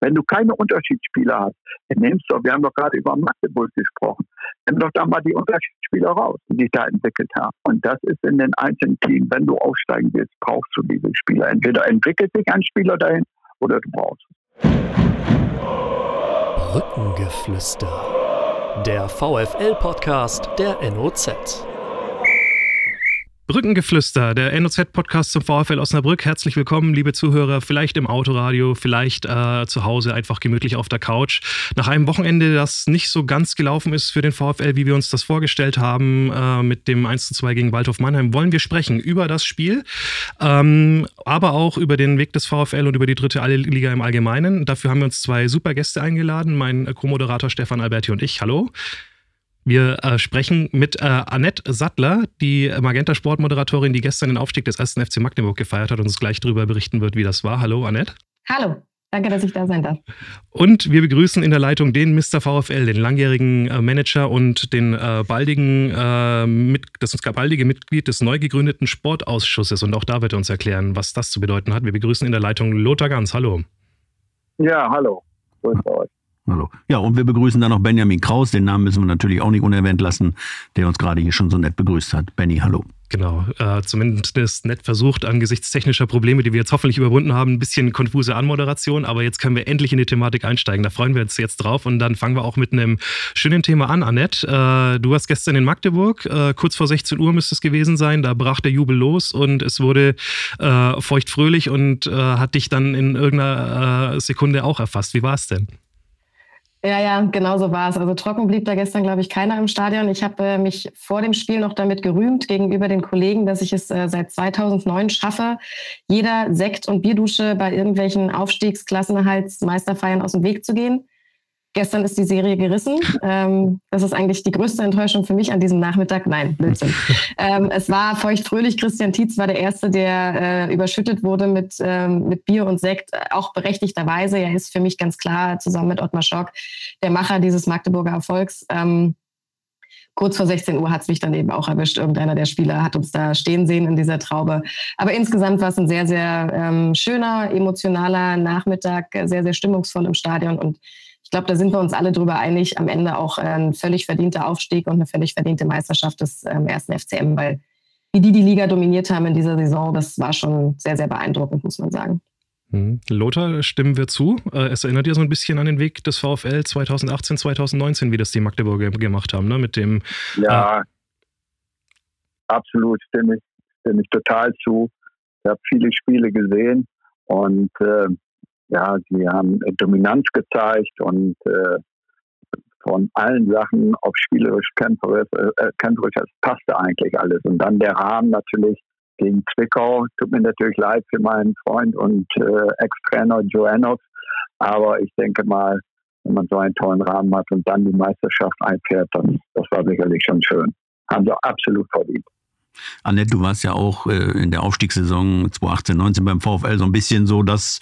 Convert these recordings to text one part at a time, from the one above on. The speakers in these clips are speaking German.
Wenn du keine Unterschiedsspieler hast, dann nimmst du, wir haben doch gerade über Magdeburg gesprochen, nimm doch da mal die Unterschiedsspieler raus, die sich da entwickelt haben. Und das ist in den einzelnen Teams, wenn du aufsteigen willst, brauchst du diese Spieler. Entweder entwickelt sich ein Spieler dahin oder du brauchst es. Brückengeflüster. Der VFL-Podcast der NOZ. Brückengeflüster, der NOZ-Podcast zum VfL Osnabrück. Herzlich willkommen, liebe Zuhörer. Vielleicht im Autoradio, vielleicht äh, zu Hause einfach gemütlich auf der Couch. Nach einem Wochenende, das nicht so ganz gelaufen ist für den VfL, wie wir uns das vorgestellt haben, äh, mit dem 1:2 gegen Waldhof Mannheim, wollen wir sprechen über das Spiel, ähm, aber auch über den Weg des VfL und über die dritte Liga im Allgemeinen. Dafür haben wir uns zwei super Gäste eingeladen, mein Co-Moderator Stefan Alberti und ich. Hallo. Wir äh, sprechen mit äh, Annette Sattler, die Magenta Sportmoderatorin, die gestern den Aufstieg des 1. FC Magdeburg gefeiert hat und uns gleich darüber berichten wird, wie das war. Hallo, Annette. Hallo. Danke, dass ich da sein darf. Und wir begrüßen in der Leitung den Mr. VfL, den langjährigen äh, Manager und den äh, baldigen, äh, mit, das baldige Mitglied des neu gegründeten Sportausschusses. Und auch da wird er uns erklären, was das zu bedeuten hat. Wir begrüßen in der Leitung Lothar Ganz. Hallo. Ja, hallo. Grüß euch. Hallo. Ja, und wir begrüßen dann noch Benjamin Kraus. Den Namen müssen wir natürlich auch nicht unerwähnt lassen, der uns gerade hier schon so nett begrüßt hat. Benny, hallo. Genau, äh, zumindest nett versucht, angesichts technischer Probleme, die wir jetzt hoffentlich überwunden haben, ein bisschen konfuse Anmoderation, aber jetzt können wir endlich in die Thematik einsteigen. Da freuen wir uns jetzt drauf und dann fangen wir auch mit einem schönen Thema an. Annette, äh, du warst gestern in Magdeburg, äh, kurz vor 16 Uhr müsste es gewesen sein, da brach der Jubel los und es wurde äh, feuchtfröhlich und äh, hat dich dann in irgendeiner äh, Sekunde auch erfasst. Wie war es denn? Ja, ja, genau so war es. Also trocken blieb da gestern, glaube ich, keiner im Stadion. Ich habe äh, mich vor dem Spiel noch damit gerühmt gegenüber den Kollegen, dass ich es äh, seit 2009 schaffe, jeder Sekt- und Bierdusche bei irgendwelchen Aufstiegsklassenerhaltsmeisterfeiern aus dem Weg zu gehen. Gestern ist die Serie gerissen. Ähm, das ist eigentlich die größte Enttäuschung für mich an diesem Nachmittag. Nein, Blödsinn. ähm, es war feuchtfröhlich. Christian Tietz war der Erste, der äh, überschüttet wurde mit, ähm, mit Bier und Sekt, auch berechtigterweise. Er ist für mich ganz klar zusammen mit Ottmar Schock der Macher dieses Magdeburger Erfolgs. Ähm, kurz vor 16 Uhr hat es mich dann eben auch erwischt. Irgendeiner der Spieler hat uns da stehen sehen in dieser Traube. Aber insgesamt war es ein sehr, sehr ähm, schöner, emotionaler Nachmittag, sehr, sehr stimmungsvoll im Stadion und ich glaube, da sind wir uns alle darüber einig, am Ende auch ein völlig verdienter Aufstieg und eine völlig verdiente Meisterschaft des ähm, ersten FCM, weil wie die die Liga dominiert haben in dieser Saison, das war schon sehr, sehr beeindruckend, muss man sagen. Mhm. Lothar, stimmen wir zu. Äh, es erinnert ja so ein bisschen an den Weg des VfL 2018, 2019, wie das die Magdeburger gemacht haben, ne? Mit dem. Ja, äh, absolut, stimme ich, stimme ich total zu. Ich habe viele Spiele gesehen und äh, ja, sie haben Dominanz gezeigt und äh, von allen Sachen auf spielerisch kämpferisch, äh, kämpferisch, das passte eigentlich alles. Und dann der Rahmen natürlich gegen Zwickau. Tut mir natürlich leid für meinen Freund und äh, Ex-Trainer Joannos. Aber ich denke mal, wenn man so einen tollen Rahmen hat und dann die Meisterschaft einfährt, dann das war sicherlich schon schön. Haben sie absolut verdient. Annette, du warst ja auch äh, in der Aufstiegssaison 2018, 19 beim VfL so ein bisschen so, dass,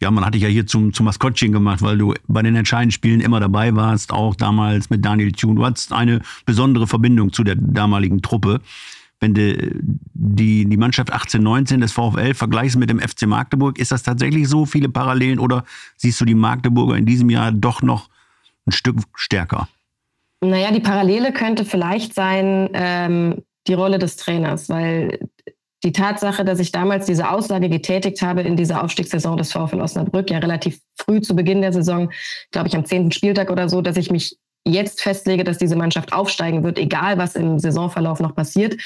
ja, man hat dich ja hier zum, zum Maskottchen gemacht, weil du bei den entscheidenden Spielen immer dabei warst, auch damals mit Daniel Thun. Du hattest eine besondere Verbindung zu der damaligen Truppe. Wenn du die, die Mannschaft 18, 19 des VfL vergleichst mit dem FC Magdeburg, ist das tatsächlich so viele Parallelen oder siehst du die Magdeburger in diesem Jahr doch noch ein Stück stärker? Naja, die Parallele könnte vielleicht sein, ähm, die Rolle des Trainers, weil die Tatsache, dass ich damals diese Aussage getätigt habe in dieser Aufstiegssaison des VfL Osnabrück, ja relativ früh zu Beginn der Saison, glaube ich am zehnten Spieltag oder so, dass ich mich jetzt festlege, dass diese Mannschaft aufsteigen wird, egal was im Saisonverlauf noch passiert,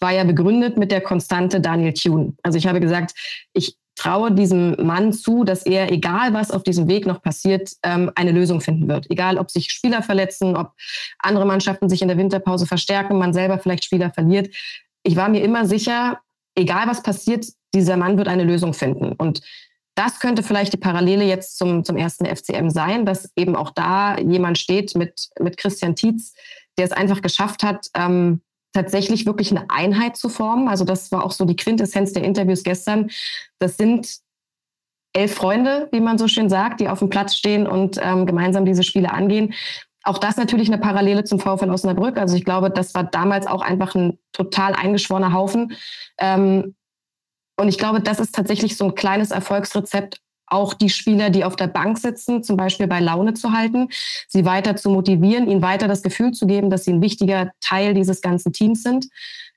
war ja begründet mit der Konstante Daniel Thune. Also ich habe gesagt, ich traue diesem Mann zu, dass er, egal was auf diesem Weg noch passiert, ähm, eine Lösung finden wird. Egal, ob sich Spieler verletzen, ob andere Mannschaften sich in der Winterpause verstärken, man selber vielleicht Spieler verliert. Ich war mir immer sicher, egal was passiert, dieser Mann wird eine Lösung finden. Und das könnte vielleicht die Parallele jetzt zum, zum ersten FCM sein, dass eben auch da jemand steht mit, mit Christian Tietz, der es einfach geschafft hat, ähm, tatsächlich wirklich eine Einheit zu formen. Also das war auch so die Quintessenz der Interviews gestern. Das sind elf Freunde, wie man so schön sagt, die auf dem Platz stehen und ähm, gemeinsam diese Spiele angehen. Auch das natürlich eine Parallele zum VfL Osnabrück. Also ich glaube, das war damals auch einfach ein total eingeschworener Haufen. Ähm, und ich glaube, das ist tatsächlich so ein kleines Erfolgsrezept auch die Spieler, die auf der Bank sitzen, zum Beispiel bei Laune zu halten, sie weiter zu motivieren, ihnen weiter das Gefühl zu geben, dass sie ein wichtiger Teil dieses ganzen Teams sind.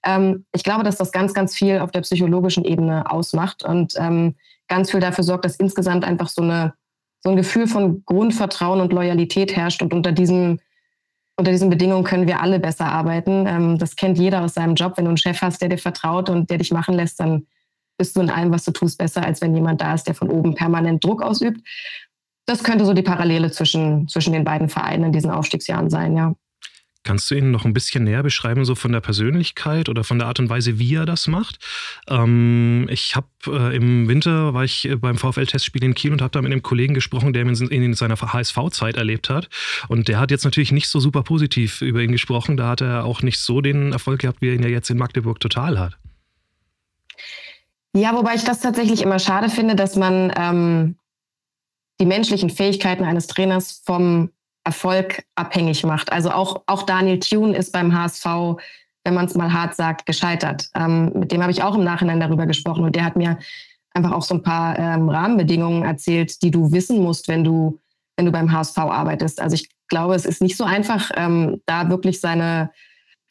Ähm, ich glaube, dass das ganz, ganz viel auf der psychologischen Ebene ausmacht und ähm, ganz viel dafür sorgt, dass insgesamt einfach so, eine, so ein Gefühl von Grundvertrauen und Loyalität herrscht. Und unter diesen, unter diesen Bedingungen können wir alle besser arbeiten. Ähm, das kennt jeder aus seinem Job. Wenn du einen Chef hast, der dir vertraut und der dich machen lässt, dann bist du in allem, was du tust, besser, als wenn jemand da ist, der von oben permanent Druck ausübt. Das könnte so die Parallele zwischen, zwischen den beiden Vereinen in diesen Aufstiegsjahren sein, ja. Kannst du ihn noch ein bisschen näher beschreiben, so von der Persönlichkeit oder von der Art und Weise, wie er das macht? Ähm, ich habe äh, im Winter war ich äh, beim VfL-Testspiel in Kiel und habe da mit einem Kollegen gesprochen, der ihn in, in seiner HSV-Zeit erlebt hat. Und der hat jetzt natürlich nicht so super positiv über ihn gesprochen. Da hat er auch nicht so den Erfolg gehabt, wie er ihn ja jetzt in Magdeburg total hat. Ja, wobei ich das tatsächlich immer schade finde, dass man ähm, die menschlichen Fähigkeiten eines Trainers vom Erfolg abhängig macht. Also auch, auch Daniel Thune ist beim HSV, wenn man es mal hart sagt, gescheitert. Ähm, mit dem habe ich auch im Nachhinein darüber gesprochen und der hat mir einfach auch so ein paar ähm, Rahmenbedingungen erzählt, die du wissen musst, wenn du, wenn du beim HSV arbeitest. Also ich glaube, es ist nicht so einfach, ähm, da wirklich seine,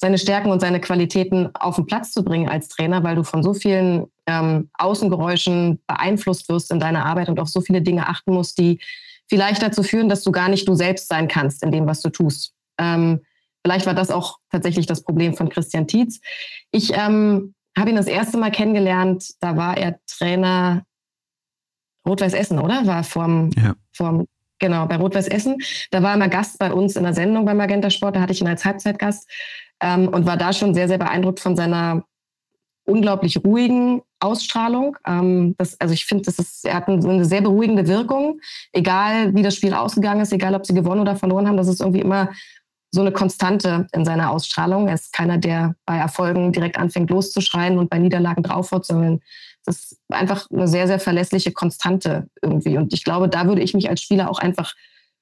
seine Stärken und seine Qualitäten auf den Platz zu bringen als Trainer, weil du von so vielen ähm, Außengeräuschen beeinflusst wirst in deiner Arbeit und auf so viele Dinge achten musst, die vielleicht dazu führen, dass du gar nicht du selbst sein kannst in dem, was du tust. Ähm, vielleicht war das auch tatsächlich das Problem von Christian Tietz. Ich ähm, habe ihn das erste Mal kennengelernt, da war er Trainer Rot-Weiß Essen, oder? War vorm, ja. vorm genau, bei Rot-Weiß Essen. Da war er mal Gast bei uns in der Sendung beim Magenta Sport, da hatte ich ihn als Halbzeitgast ähm, und war da schon sehr, sehr beeindruckt von seiner unglaublich ruhigen Ausstrahlung. Ähm, das, also ich finde, er hat eine sehr beruhigende Wirkung, egal wie das Spiel ausgegangen ist, egal ob sie gewonnen oder verloren haben. Das ist irgendwie immer so eine Konstante in seiner Ausstrahlung. Er ist keiner, der bei Erfolgen direkt anfängt loszuschreien und bei Niederlagen draufhaut, sondern das ist einfach eine sehr, sehr verlässliche Konstante irgendwie. Und ich glaube, da würde ich mich als Spieler auch einfach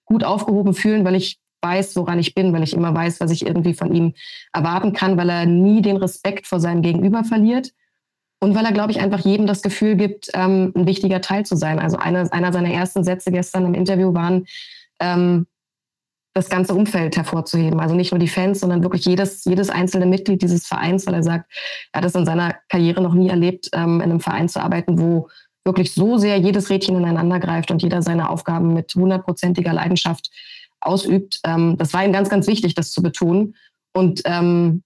gut aufgehoben fühlen, weil ich weiß, woran ich bin, weil ich immer weiß, was ich irgendwie von ihm erwarten kann, weil er nie den Respekt vor seinem Gegenüber verliert und weil er, glaube ich, einfach jedem das Gefühl gibt, ähm, ein wichtiger Teil zu sein. Also eine, einer seiner ersten Sätze gestern im Interview waren, ähm, das ganze Umfeld hervorzuheben. Also nicht nur die Fans, sondern wirklich jedes, jedes einzelne Mitglied dieses Vereins, weil er sagt, er hat es in seiner Karriere noch nie erlebt, ähm, in einem Verein zu arbeiten, wo wirklich so sehr jedes Rädchen ineinander greift und jeder seine Aufgaben mit hundertprozentiger Leidenschaft ausübt. Ähm, das war ihm ganz, ganz wichtig, das zu betonen. Und ähm,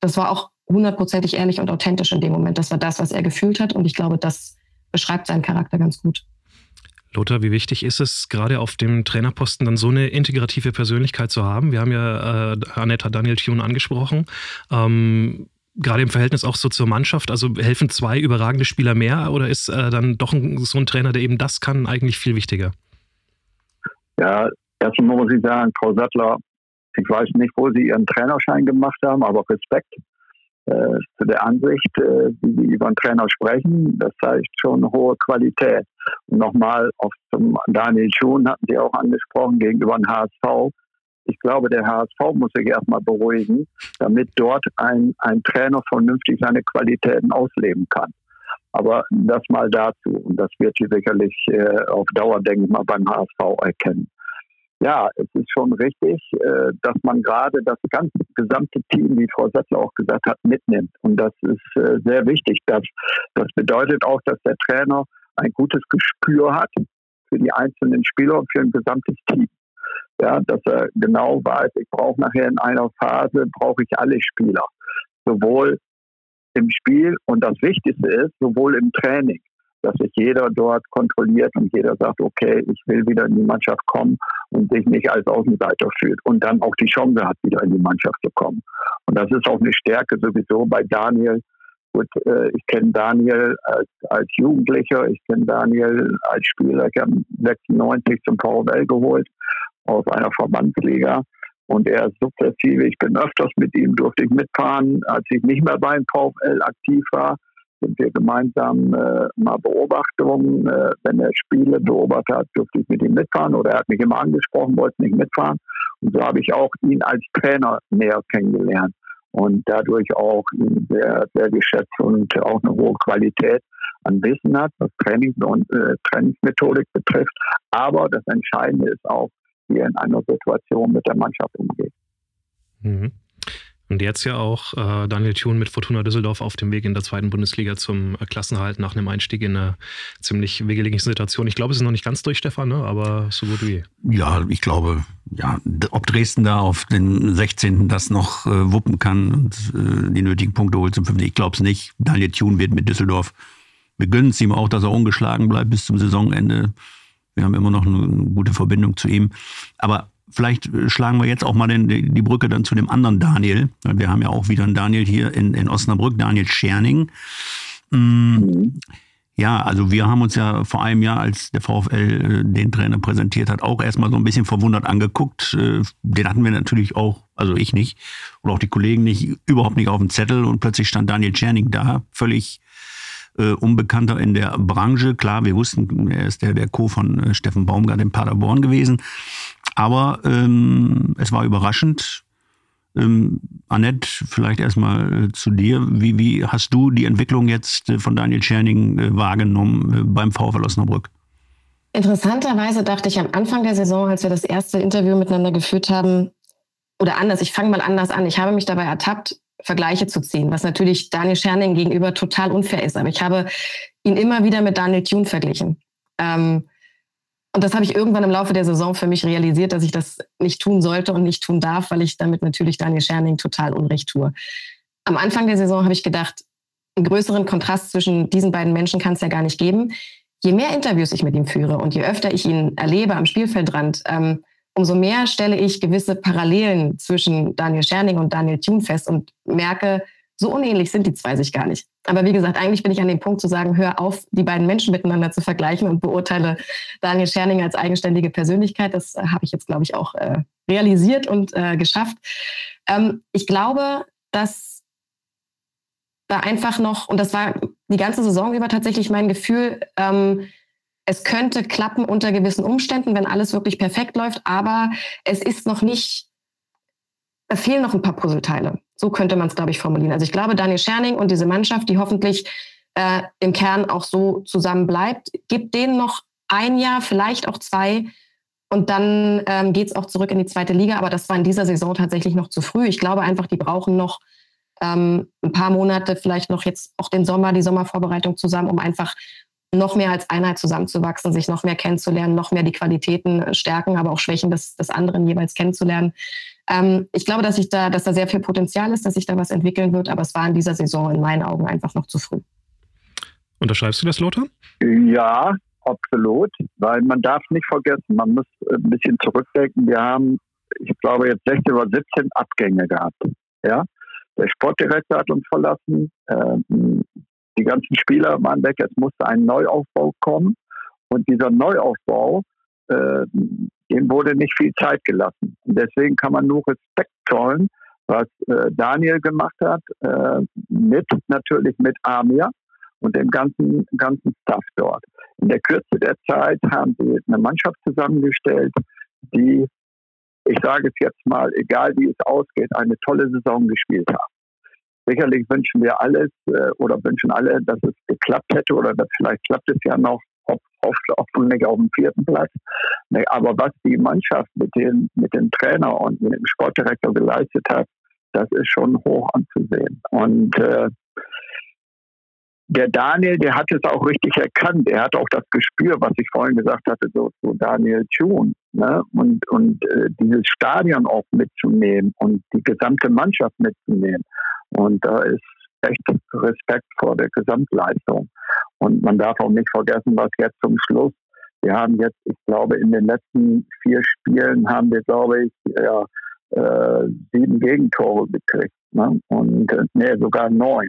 das war auch hundertprozentig ehrlich und authentisch in dem Moment. Das war das, was er gefühlt hat. Und ich glaube, das beschreibt seinen Charakter ganz gut. Lothar, wie wichtig ist es, gerade auf dem Trainerposten dann so eine integrative Persönlichkeit zu haben? Wir haben ja äh, Annetta Daniel Thune angesprochen. Ähm, gerade im Verhältnis auch so zur Mannschaft, also helfen zwei überragende Spieler mehr oder ist äh, dann doch ein, so ein Trainer, der eben das kann, eigentlich viel wichtiger? Ja, Erstmal muss ich sagen, Frau Sattler, ich weiß nicht, wo Sie Ihren Trainerschein gemacht haben, aber Respekt äh, zu der Ansicht, äh, wie Sie über einen Trainer sprechen. Das zeigt schon hohe Qualität. Und nochmal auf zum Daniel Schuhn hatten Sie auch angesprochen gegenüber dem HSV. Ich glaube, der HSV muss sich erstmal beruhigen, damit dort ein, ein Trainer vernünftig seine Qualitäten ausleben kann. Aber das mal dazu. Und das wird sie sicherlich äh, auf Dauer, denke ich mal, beim HSV erkennen ja, es ist schon richtig, äh, dass man gerade das ganze gesamte Team, wie Frau Settler auch gesagt hat, mitnimmt. Und das ist äh, sehr wichtig. Das, das bedeutet auch, dass der Trainer ein gutes Gespür hat für die einzelnen Spieler und für ein gesamtes Team. Ja, dass er genau weiß, ich brauche nachher in einer Phase, brauche ich alle Spieler. Sowohl im Spiel und das Wichtigste ist, sowohl im Training dass sich jeder dort kontrolliert und jeder sagt, okay, ich will wieder in die Mannschaft kommen und sich nicht als Außenseiter fühlt und dann auch die Chance hat, wieder in die Mannschaft zu kommen. Und das ist auch eine Stärke sowieso bei Daniel. Gut, äh, ich kenne Daniel als, als Jugendlicher, ich kenne Daniel als Spieler. Ich habe 96 zum VfL geholt aus einer Verbandsliga. Und er ist sukzessive, ich bin öfters mit ihm, durfte ich mitfahren, als ich nicht mehr beim VfL aktiv war sind wir gemeinsam äh, mal Beobachtungen. Äh, wenn er Spiele beobachtet hat, durfte ich mit ihm mitfahren oder er hat mich immer angesprochen, wollte nicht mitfahren. Und so habe ich auch ihn als Trainer näher kennengelernt und dadurch auch ihn sehr, sehr geschätzt und auch eine hohe Qualität an Wissen hat, was Training und äh, Trainingsmethodik betrifft. Aber das Entscheidende ist auch, wie er in einer Situation mit der Mannschaft umgeht. Mhm. Und jetzt ja auch äh, Daniel Thun mit Fortuna Düsseldorf auf dem Weg in der zweiten Bundesliga zum äh, Klassenhalt nach einem Einstieg in eine ziemlich wegeligen Situation. Ich glaube, es ist noch nicht ganz durch, Stefan, ne? aber so gut wie. Ja, ich glaube, ja, ob Dresden da auf den 16. das noch äh, wuppen kann und äh, die nötigen Punkte holt zum 5. Ich glaube es nicht. Daniel Thun wird mit Düsseldorf. Wir gönnen es ihm auch, dass er ungeschlagen bleibt bis zum Saisonende. Wir haben immer noch eine gute Verbindung zu ihm. Aber vielleicht äh, schlagen wir jetzt auch mal den, die Brücke dann zu dem anderen Daniel. Wir haben ja auch wieder einen Daniel hier in, in Osnabrück, Daniel Scherning. Mhm. Ja, also wir haben uns ja vor einem Jahr, als der VfL äh, den Trainer präsentiert hat, auch erstmal so ein bisschen verwundert angeguckt. Äh, den hatten wir natürlich auch, also ich nicht, oder auch die Kollegen nicht, überhaupt nicht auf dem Zettel. Und plötzlich stand Daniel Scherning da, völlig äh, Unbekannter in der Branche. Klar, wir wussten, er ist der, der Co. von äh, Steffen Baumgart in Paderborn gewesen. Aber ähm, es war überraschend. Ähm, Annette, vielleicht erstmal äh, zu dir. Wie, wie hast du die Entwicklung jetzt äh, von Daniel Scherning äh, wahrgenommen äh, beim VfL Osnabrück? Interessanterweise dachte ich am Anfang der Saison, als wir das erste Interview miteinander geführt haben, oder anders, ich fange mal anders an. Ich habe mich dabei ertappt, Vergleiche zu ziehen, was natürlich Daniel Scherning gegenüber total unfair ist. Aber ich habe ihn immer wieder mit Daniel Thune verglichen. Ähm, und das habe ich irgendwann im Laufe der Saison für mich realisiert, dass ich das nicht tun sollte und nicht tun darf, weil ich damit natürlich Daniel Scherning total Unrecht tue. Am Anfang der Saison habe ich gedacht, einen größeren Kontrast zwischen diesen beiden Menschen kann es ja gar nicht geben. Je mehr Interviews ich mit ihm führe und je öfter ich ihn erlebe am Spielfeldrand, ähm, umso mehr stelle ich gewisse Parallelen zwischen Daniel Scherning und Daniel Thune fest und merke, so unähnlich sind die zwei sich gar nicht. Aber wie gesagt, eigentlich bin ich an dem Punkt zu sagen, hör auf, die beiden Menschen miteinander zu vergleichen und beurteile Daniel Scherning als eigenständige Persönlichkeit. Das äh, habe ich jetzt, glaube ich, auch äh, realisiert und äh, geschafft. Ähm, ich glaube, dass da einfach noch, und das war die ganze Saison über tatsächlich mein Gefühl, ähm, es könnte klappen unter gewissen Umständen, wenn alles wirklich perfekt läuft, aber es ist noch nicht, da fehlen noch ein paar Puzzleteile. So könnte man es, glaube ich, formulieren. Also ich glaube, Daniel Scherning und diese Mannschaft, die hoffentlich äh, im Kern auch so zusammen bleibt, gibt denen noch ein Jahr, vielleicht auch zwei. Und dann ähm, geht es auch zurück in die zweite Liga. Aber das war in dieser Saison tatsächlich noch zu früh. Ich glaube einfach, die brauchen noch ähm, ein paar Monate, vielleicht noch jetzt auch den Sommer, die Sommervorbereitung zusammen, um einfach noch mehr als Einheit zusammenzuwachsen, sich noch mehr kennenzulernen, noch mehr die Qualitäten stärken, aber auch Schwächen des, des anderen jeweils kennenzulernen. Ähm, ich glaube, dass ich da, dass da sehr viel Potenzial ist, dass sich da was entwickeln wird, aber es war in dieser Saison in meinen Augen einfach noch zu früh. Unterschreibst du das, Lothar? Ja, absolut, weil man darf nicht vergessen, man muss ein bisschen zurückdenken. Wir haben, ich glaube, jetzt 16 oder 17 Abgänge gehabt. Ja, der Sportdirektor hat uns verlassen, ähm, die ganzen Spieler waren weg, es musste ein Neuaufbau kommen und dieser Neuaufbau äh, dem wurde nicht viel Zeit gelassen. Und deswegen kann man nur Respekt zollen, was äh, Daniel gemacht hat, äh, mit natürlich mit Amir und dem ganzen, ganzen Staff dort. In der Kürze der Zeit haben sie eine Mannschaft zusammengestellt, die, ich sage es jetzt mal, egal wie es ausgeht, eine tolle Saison gespielt haben. Sicherlich wünschen wir alles äh, oder wünschen alle, dass es geklappt hätte oder dass vielleicht klappt es ja noch hoffentlich auf dem vierten Platz. Aber was die Mannschaft mit, den, mit dem Trainer und mit dem Sportdirektor geleistet hat, das ist schon hoch anzusehen. Und äh, der Daniel, der hat es auch richtig erkannt. Er hat auch das Gespür, was ich vorhin gesagt hatte, so so Daniel Thun. Ne? Und, und äh, dieses Stadion auch mitzunehmen und die gesamte Mannschaft mitzunehmen. Und da ist echt Respekt vor der Gesamtleistung. Und man darf auch nicht vergessen, was jetzt zum Schluss, wir haben jetzt, ich glaube, in den letzten vier Spielen haben wir, glaube ich, ja, äh, sieben Gegentore gekriegt. Ne? Und äh, nee, sogar neun.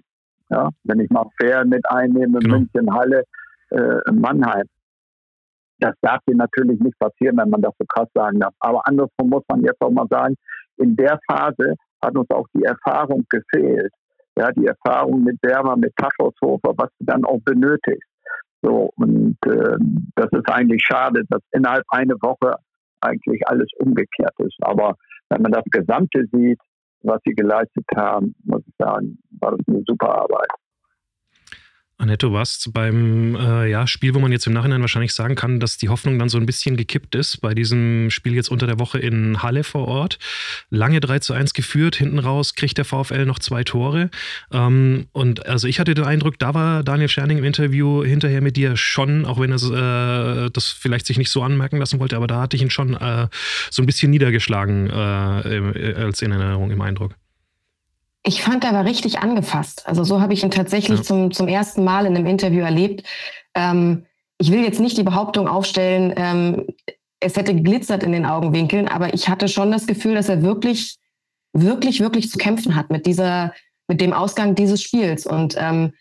Ja? Wenn ich mal fair mit einnehme, genau. München, Halle, äh, Mannheim. Das darf hier natürlich nicht passieren, wenn man das so krass sagen darf. Aber andersrum muss man jetzt auch mal sagen, in der Phase hat uns auch die Erfahrung gefehlt ja, die Erfahrung mit Werber, mit Taschhaushofer, was du dann auch benötigst. So, und äh, das ist eigentlich schade, dass innerhalb einer Woche eigentlich alles umgekehrt ist. Aber wenn man das Gesamte sieht, was sie geleistet haben, muss ich sagen, war das eine super Arbeit. Annette, du warst beim äh, ja, Spiel, wo man jetzt im Nachhinein wahrscheinlich sagen kann, dass die Hoffnung dann so ein bisschen gekippt ist, bei diesem Spiel jetzt unter der Woche in Halle vor Ort. Lange 3 zu 1 geführt, hinten raus kriegt der VfL noch zwei Tore. Ähm, und also ich hatte den Eindruck, da war Daniel Scherning im Interview hinterher mit dir schon, auch wenn er äh, das vielleicht sich nicht so anmerken lassen wollte, aber da hatte ich ihn schon äh, so ein bisschen niedergeschlagen äh, als in Erinnerung im Eindruck. Ich fand, er war richtig angefasst. Also so habe ich ihn tatsächlich ja. zum, zum ersten Mal in einem Interview erlebt. Ähm, ich will jetzt nicht die Behauptung aufstellen, ähm, es hätte geglitzert in den Augenwinkeln, aber ich hatte schon das Gefühl, dass er wirklich, wirklich, wirklich zu kämpfen hat mit dieser, mit dem Ausgang dieses Spiels und ähm,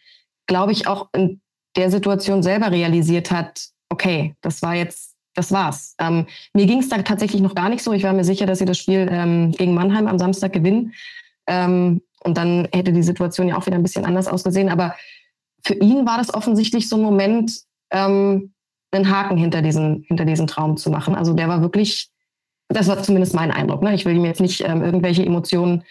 glaube ich auch in der Situation selber realisiert hat, okay, das war jetzt, das war's. Ähm, mir ging es da tatsächlich noch gar nicht so. Ich war mir sicher, dass sie das Spiel ähm, gegen Mannheim am Samstag gewinnen. Ähm, und dann hätte die Situation ja auch wieder ein bisschen anders ausgesehen. Aber für ihn war das offensichtlich so ein Moment, ähm, einen Haken hinter diesen, hinter diesen Traum zu machen. Also der war wirklich, das war zumindest mein Eindruck. Ne? Ich will ihm jetzt nicht ähm, irgendwelche Emotionen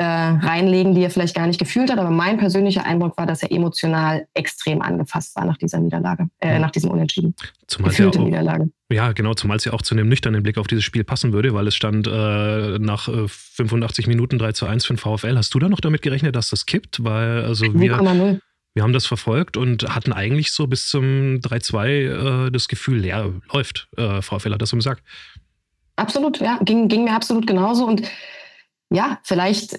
äh, reinlegen, die er vielleicht gar nicht gefühlt hat, aber mein persönlicher Eindruck war, dass er emotional extrem angefasst war nach dieser Niederlage, äh, nach diesem Unentschieden. Zumal Gefühlte ja auch, Niederlage. Ja, genau, zumal es ja auch zu einem nüchternen Blick auf dieses Spiel passen würde, weil es stand äh, nach äh, 85 Minuten 3 zu 1 für den VfL. Hast du da noch damit gerechnet, dass das kippt? Weil also wir, wir haben das verfolgt und hatten eigentlich so bis zum 3-2 äh, das Gefühl, ja, läuft. Äh, VfL hat das so gesagt. Absolut, ja, ging, ging mir absolut genauso. Und ja, vielleicht,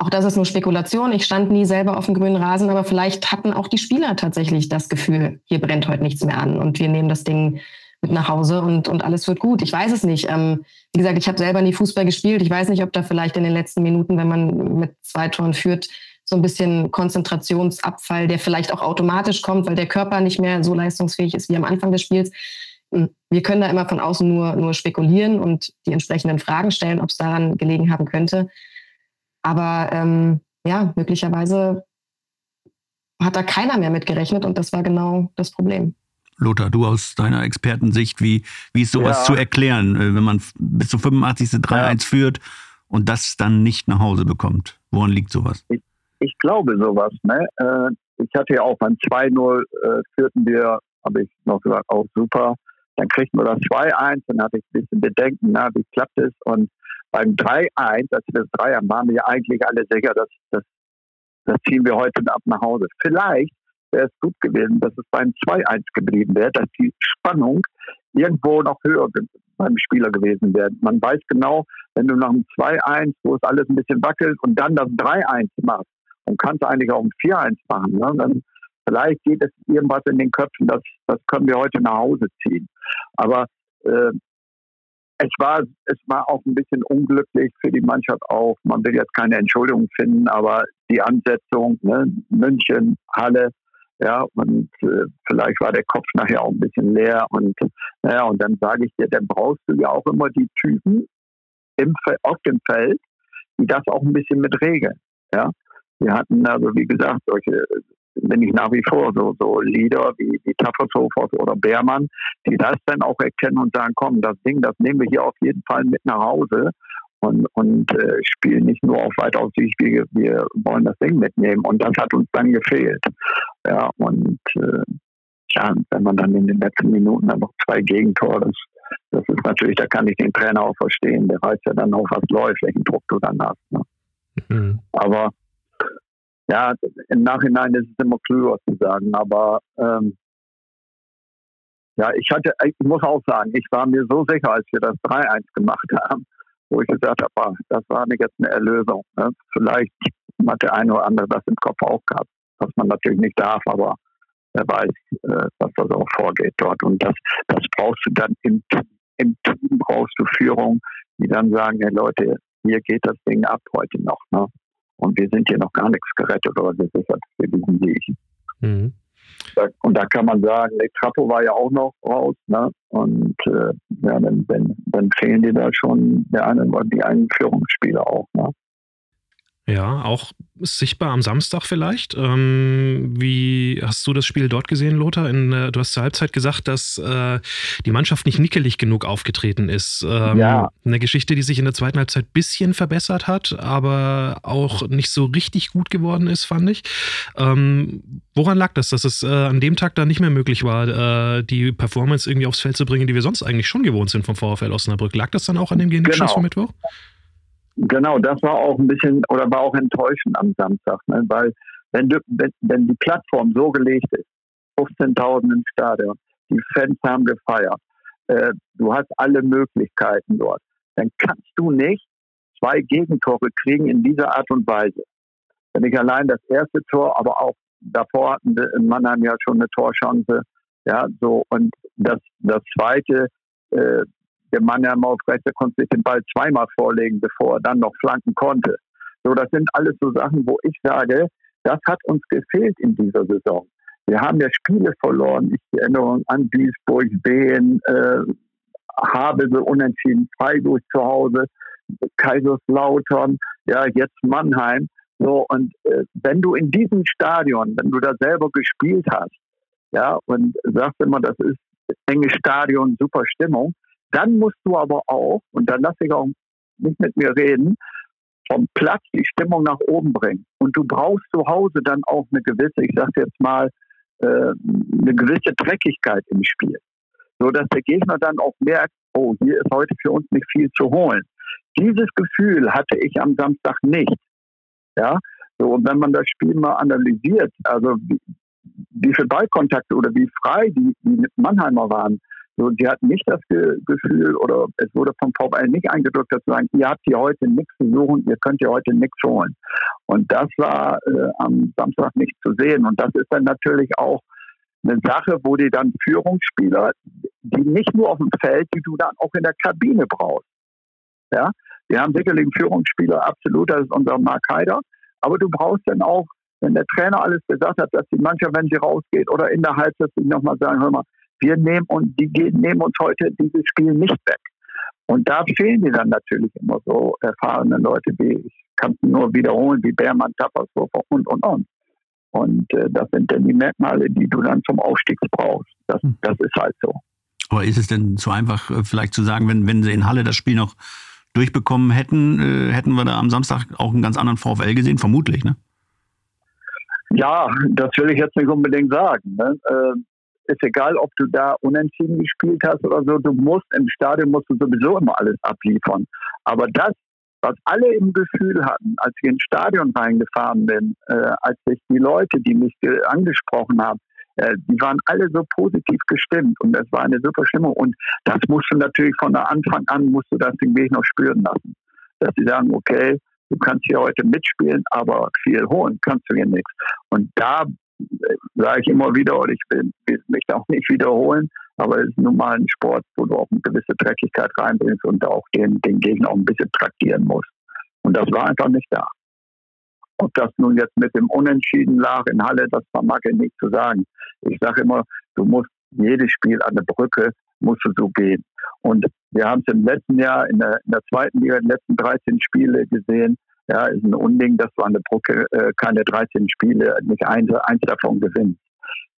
auch das ist nur Spekulation, ich stand nie selber auf dem grünen Rasen, aber vielleicht hatten auch die Spieler tatsächlich das Gefühl, hier brennt heute nichts mehr an und wir nehmen das Ding mit nach Hause und, und alles wird gut. Ich weiß es nicht. Ähm, wie gesagt, ich habe selber nie Fußball gespielt. Ich weiß nicht, ob da vielleicht in den letzten Minuten, wenn man mit zwei Toren führt, so ein bisschen Konzentrationsabfall, der vielleicht auch automatisch kommt, weil der Körper nicht mehr so leistungsfähig ist wie am Anfang des Spiels. Hm, wir können da immer von außen nur, nur spekulieren und die entsprechenden Fragen stellen, ob es daran gelegen haben könnte. Aber ähm, ja, möglicherweise hat da keiner mehr mitgerechnet und das war genau das Problem. Lothar, du aus deiner Expertensicht, wie, wie ist sowas ja. zu erklären, äh, wenn man bis zu 85. 3-1 ja. führt und das dann nicht nach Hause bekommt? Woran liegt sowas? Ich, ich glaube sowas. Ne? Äh, ich hatte ja auch beim 2-0 äh, führten wir, habe ich noch gesagt, auch super. Dann kriegten wir das 2-1, dann hatte ich ein bisschen Bedenken, na, wie klappt es? Und beim 3-1, als wir das 3 haben, waren wir eigentlich alle sicher, dass, dass das ziehen wir heute ab nach Hause. Vielleicht wäre es gut gewesen, dass es beim 2-1 geblieben wäre, dass die Spannung irgendwo noch höher beim Spieler gewesen wäre. Man weiß genau, wenn du nach dem 2-1, wo es alles ein bisschen wackelt und dann das 3-1 machst und kannst eigentlich auch ein 4-1 machen, ne? dann vielleicht geht es irgendwas in den Köpfen, das, das können wir heute nach Hause ziehen. Aber äh, es war, es war auch ein bisschen unglücklich für die Mannschaft auch. Man will jetzt keine Entschuldigung finden, aber die Ansetzung, ne, München, Halle, ja, und äh, vielleicht war der Kopf nachher auch ein bisschen leer und naja, und dann sage ich dir, dann brauchst du ja auch immer die Typen im, auf dem Feld, die das auch ein bisschen mit regeln. Ja, wir hatten also wie gesagt solche bin ich nach wie vor so, so Leader wie, wie Taffersofers oder Beermann, die das dann auch erkennen und sagen, komm, das Ding, das nehmen wir hier auf jeden Fall mit nach Hause und, und äh, spielen nicht nur auf weit auf Sicht, wir, wir wollen das Ding mitnehmen. Und das hat uns dann gefehlt. Ja, und äh, ja, wenn man dann in den letzten Minuten dann noch zwei Gegentore, das, das ist natürlich, da kann ich den Trainer auch verstehen. Der weiß ja dann auch, was läuft, welchen Druck du dann hast. Ne? Mhm. Aber ja, im Nachhinein ist es immer klüger zu sagen, aber ähm, ja, ich hatte, ich muss auch sagen, ich war mir so sicher, als wir das 3-1 gemacht haben, wo ich gesagt habe, ah, das war jetzt eine Erlösung. Ne? Vielleicht hat der eine oder andere das im Kopf auch gehabt, was man natürlich nicht darf, aber wer weiß, äh, was da so vorgeht dort. Und das, das brauchst du dann im, im Team, brauchst du Führung, die dann sagen, hey Leute, hier geht das Ding ab heute noch. Ne? Und wir sind hier noch gar nichts gerettet oder gesichert für diesen Sieg. Mhm. Und da kann man sagen, der Trappo war ja auch noch raus, ne? Und äh, ja, dann, dann, dann fehlen dir da schon der eine die einen Führungsspieler auch, ne? Ja, auch sichtbar am Samstag vielleicht. Ähm, wie hast du das Spiel dort gesehen, Lothar? In, äh, du hast zur Halbzeit gesagt, dass äh, die Mannschaft nicht nickelig genug aufgetreten ist. Ähm, ja. Eine Geschichte, die sich in der zweiten Halbzeit ein bisschen verbessert hat, aber auch nicht so richtig gut geworden ist, fand ich. Ähm, woran lag das, dass es äh, an dem Tag dann nicht mehr möglich war, äh, die Performance irgendwie aufs Feld zu bringen, die wir sonst eigentlich schon gewohnt sind vom VfL Osnabrück? Lag das dann auch an dem Genickschuss genau. vom Mittwoch? Genau, das war auch ein bisschen oder war auch enttäuschend am Samstag, ne? weil wenn, wenn, wenn die Plattform so gelegt ist, 15.000 im Stadion, die Fans haben gefeiert, äh, du hast alle Möglichkeiten dort, dann kannst du nicht zwei Gegentore kriegen in dieser Art und Weise. Wenn ich allein das erste Tor, aber auch davor hatten wir in Mannheim ja schon eine Torchance, ja, so und das, das zweite, äh, der Mann ja auf rechter konnte sich den Ball zweimal vorlegen, bevor er dann noch flanken konnte. So, das sind alles so Sachen, wo ich sage, das hat uns gefehlt in dieser Saison. Wir haben ja Spiele verloren. Ich erinnere an Duisburg, Wien, äh, Havelse unentschieden, Freiburg zu Hause, Kaiserslautern, ja, jetzt Mannheim. So, und äh, wenn du in diesem Stadion, wenn du da selber gespielt hast, ja, und sagst immer, das ist enge Stadion, super Stimmung, dann musst du aber auch, und dann lass ich auch nicht mit mir reden, vom Platz die Stimmung nach oben bringen. Und du brauchst zu Hause dann auch eine gewisse, ich sage jetzt mal, äh, eine gewisse Dreckigkeit im Spiel. So dass der Gegner dann auch merkt, oh, hier ist heute für uns nicht viel zu holen. Dieses Gefühl hatte ich am Samstag nicht. Ja, so, und wenn man das Spiel mal analysiert, also wie, wie viel Ballkontakte oder wie frei die, die Mannheimer waren, so, die hatten nicht das Ge Gefühl oder es wurde vom VfL nicht eingedrückt, dass sie sagen, ihr habt hier heute nichts zu suchen, ihr könnt hier heute nichts holen. Und das war äh, am Samstag nicht zu sehen. Und das ist dann natürlich auch eine Sache, wo die dann Führungsspieler, die nicht nur auf dem Feld, die du dann auch in der Kabine brauchst. Ja, wir haben sicherlich einen Führungsspieler, absolut, das ist unser Mark Heider. Aber du brauchst dann auch, wenn der Trainer alles gesagt hat, dass die Mannschaft, wenn sie rausgeht oder in der Halbzeit nochmal sagen, hör mal, wir nehmen und die nehmen uns heute dieses Spiel nicht weg. Und da fehlen die dann natürlich immer so erfahrene Leute wie, ich kann es nur wiederholen, wie Beermann, Tappershofer und, und, und. Und äh, das sind dann die Merkmale, die du dann zum Aufstieg brauchst. Das, hm. das ist halt so. Aber ist es denn zu einfach, äh, vielleicht zu sagen, wenn, wenn sie in Halle das Spiel noch durchbekommen hätten, äh, hätten wir da am Samstag auch einen ganz anderen VfL gesehen? Vermutlich, ne? Ja, das will ich jetzt nicht unbedingt sagen. Ne? Äh, ist egal, ob du da unentschieden gespielt hast oder so, du musst im Stadion musst du sowieso immer alles abliefern. Aber das, was alle im Gefühl hatten, als ich ins Stadion reingefahren bin, äh, als ich die Leute, die mich angesprochen haben, äh, die waren alle so positiv gestimmt und das war eine super Stimmung. Und das musst du natürlich von Anfang an, musst du das den Weg noch spüren lassen. Dass sie sagen, okay, du kannst hier heute mitspielen, aber viel holen kannst du hier nichts. Und da sage ich immer wieder, und ich will, will mich auch nicht wiederholen, aber es ist nun mal ein Sport, wo du auch eine gewisse Dreckigkeit reinbringst und auch den, den Gegner auch ein bisschen traktieren musst. Und das war einfach nicht da. Ob das nun jetzt mit dem Unentschieden lag in Halle, das vermag ich nicht zu sagen. Ich sage immer, du musst jedes Spiel an der Brücke musst du so gehen. Und wir haben es im letzten Jahr in der, in der zweiten Liga, die letzten 13 Spiele gesehen, ja, ist ein Unding, dass du an der Brücke äh, keine 13 Spiele, nicht eins, eins davon gewinnst.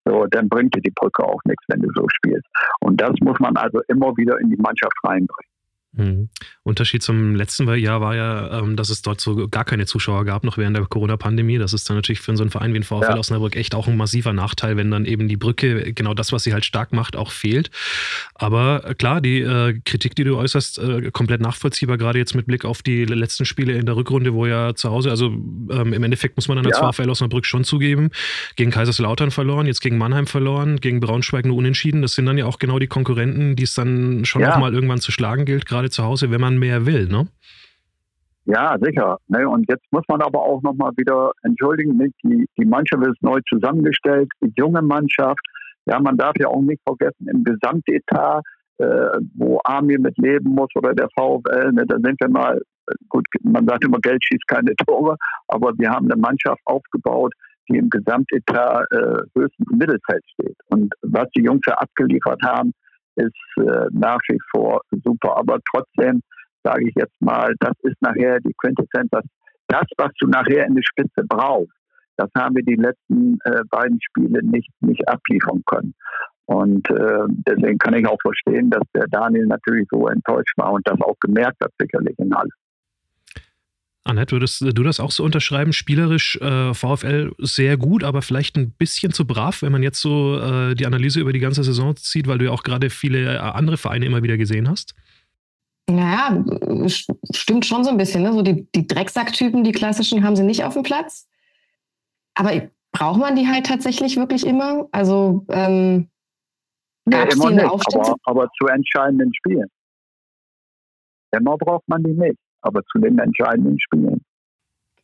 So, dann bringt dir die Brücke auch nichts, wenn du so spielst. Und das muss man also immer wieder in die Mannschaft reinbringen. Mhm. Unterschied zum letzten Jahr war ja, ähm, dass es dort so gar keine Zuschauer gab, noch während der Corona-Pandemie. Das ist dann natürlich für so einen Verein wie den VfL ja. Osnabrück echt auch ein massiver Nachteil, wenn dann eben die Brücke, genau das, was sie halt stark macht, auch fehlt. Aber äh, klar, die äh, Kritik, die du äußerst, äh, komplett nachvollziehbar, gerade jetzt mit Blick auf die letzten Spiele in der Rückrunde, wo ja zu Hause, also ähm, im Endeffekt muss man dann als ja. VfL Osnabrück schon zugeben, gegen Kaiserslautern verloren, jetzt gegen Mannheim verloren, gegen Braunschweig nur unentschieden. Das sind dann ja auch genau die Konkurrenten, die es dann schon ja. auch mal irgendwann zu schlagen gilt, gerade zu Hause, wenn man mehr will, ne? Ja, sicher. Ne? Und jetzt muss man aber auch nochmal wieder entschuldigen, die, die Mannschaft ist neu zusammengestellt, die junge Mannschaft. Ja, man darf ja auch nicht vergessen, im Gesamtetat, äh, wo Armin mit leben muss oder der VfL, ne, da sind wir mal, gut, man sagt immer, Geld schießt keine Tore, aber wir haben eine Mannschaft aufgebaut, die im Gesamtetat äh, höchstens im Mittelfeld steht. Und was die Jungs ja abgeliefert haben, ist äh, nach wie vor super. Aber trotzdem sage ich jetzt mal, das ist nachher die Quintessenz, das, das, was du nachher in der Spitze brauchst, das haben wir die letzten äh, beiden Spiele nicht, nicht abliefern können. Und äh, deswegen kann ich auch verstehen, dass der Daniel natürlich so enttäuscht war und das auch gemerkt hat, sicherlich in allem. Annette, würdest du das auch so unterschreiben? Spielerisch äh, VfL sehr gut, aber vielleicht ein bisschen zu brav, wenn man jetzt so äh, die Analyse über die ganze Saison zieht, weil du ja auch gerade viele äh, andere Vereine immer wieder gesehen hast? Naja, stimmt schon so ein bisschen. Ne? So die, die Drecksacktypen, die klassischen, haben sie nicht auf dem Platz. Aber braucht man die halt tatsächlich wirklich immer? Also ähm, nee, immer nicht, aber, aber zu entscheidenden Spielen. Immer braucht man die nicht aber zu den entscheidenden Spielen.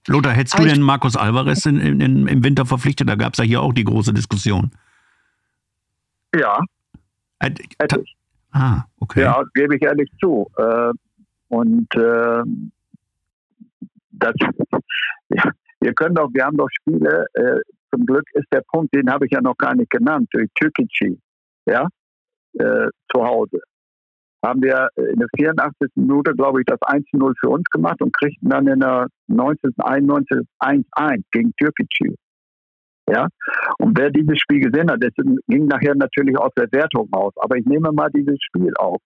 Lothar, hättest aber du denn Markus Alvarez in, in, im Winter verpflichtet? Da gab es ja hier auch die große Diskussion. Ja. Hätte ich. Ah, okay. Ja, gebe ich ehrlich zu. Äh, und äh, das, ja, wir können doch, wir haben doch Spiele, äh, zum Glück ist der Punkt, den habe ich ja noch gar nicht genannt, durch Türkici, ja, äh, zu Hause haben wir in der 84. Minute, glaube ich, das 1-0 für uns gemacht und kriegten dann in der 90. 91. 1-1 gegen Türkei. Ja? Und wer dieses Spiel gesehen hat, das ging nachher natürlich aus der Wertung aus. Aber ich nehme mal dieses Spiel auf.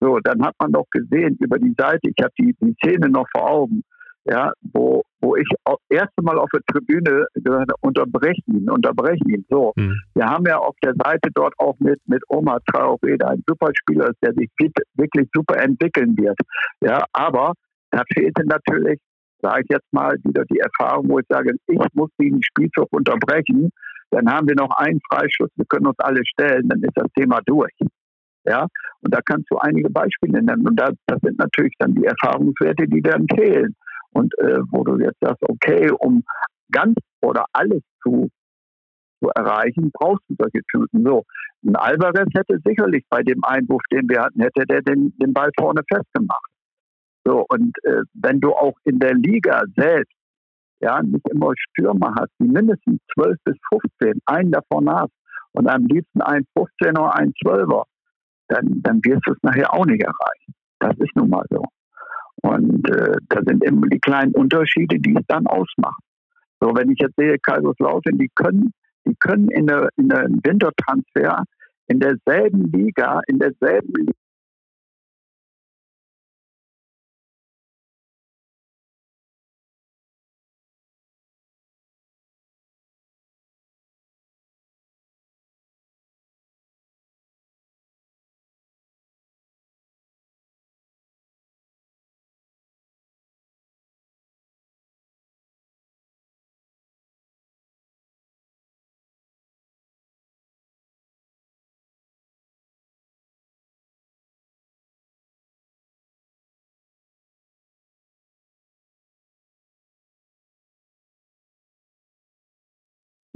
So, dann hat man doch gesehen über die Seite, ich habe die, die Szene noch vor Augen, ja, wo, wo ich das erste Mal auf der Tribüne gesagt unterbrechen ihn, unterbrechen ihn. So, mhm. wir haben ja auf der Seite dort auch mit, mit Oma Traoré, der ein super Spieler ist, der sich wirklich super entwickeln wird. Ja, aber da fehlte natürlich, sage ich jetzt mal, wieder die Erfahrung, wo ich sage, ich muss den Spielzug unterbrechen, dann haben wir noch einen Freischuss, wir können uns alle stellen, dann ist das Thema durch. Ja, und da kannst du einige Beispiele nennen. Und da, das sind natürlich dann die Erfahrungswerte, die dann fehlen und äh, wo du jetzt sagst, okay, um ganz oder alles zu, zu erreichen, brauchst du solche Typen. So, ein Alvarez hätte sicherlich bei dem Einwurf, den wir hatten, hätte der den, den Ball vorne festgemacht. So, und äh, wenn du auch in der Liga selbst ja, nicht immer Stürmer hast, die mindestens 12 bis 15, einen davon hast und am liebsten ein 15er oder ein 12er, dann, dann wirst du es nachher auch nicht erreichen. Das ist nun mal so. Und äh, da sind immer die kleinen Unterschiede, die es dann ausmachen. So, wenn ich jetzt sehe, Kaiserslautern, die können, die können in der, in der Wintertransfer in derselben Liga, in derselben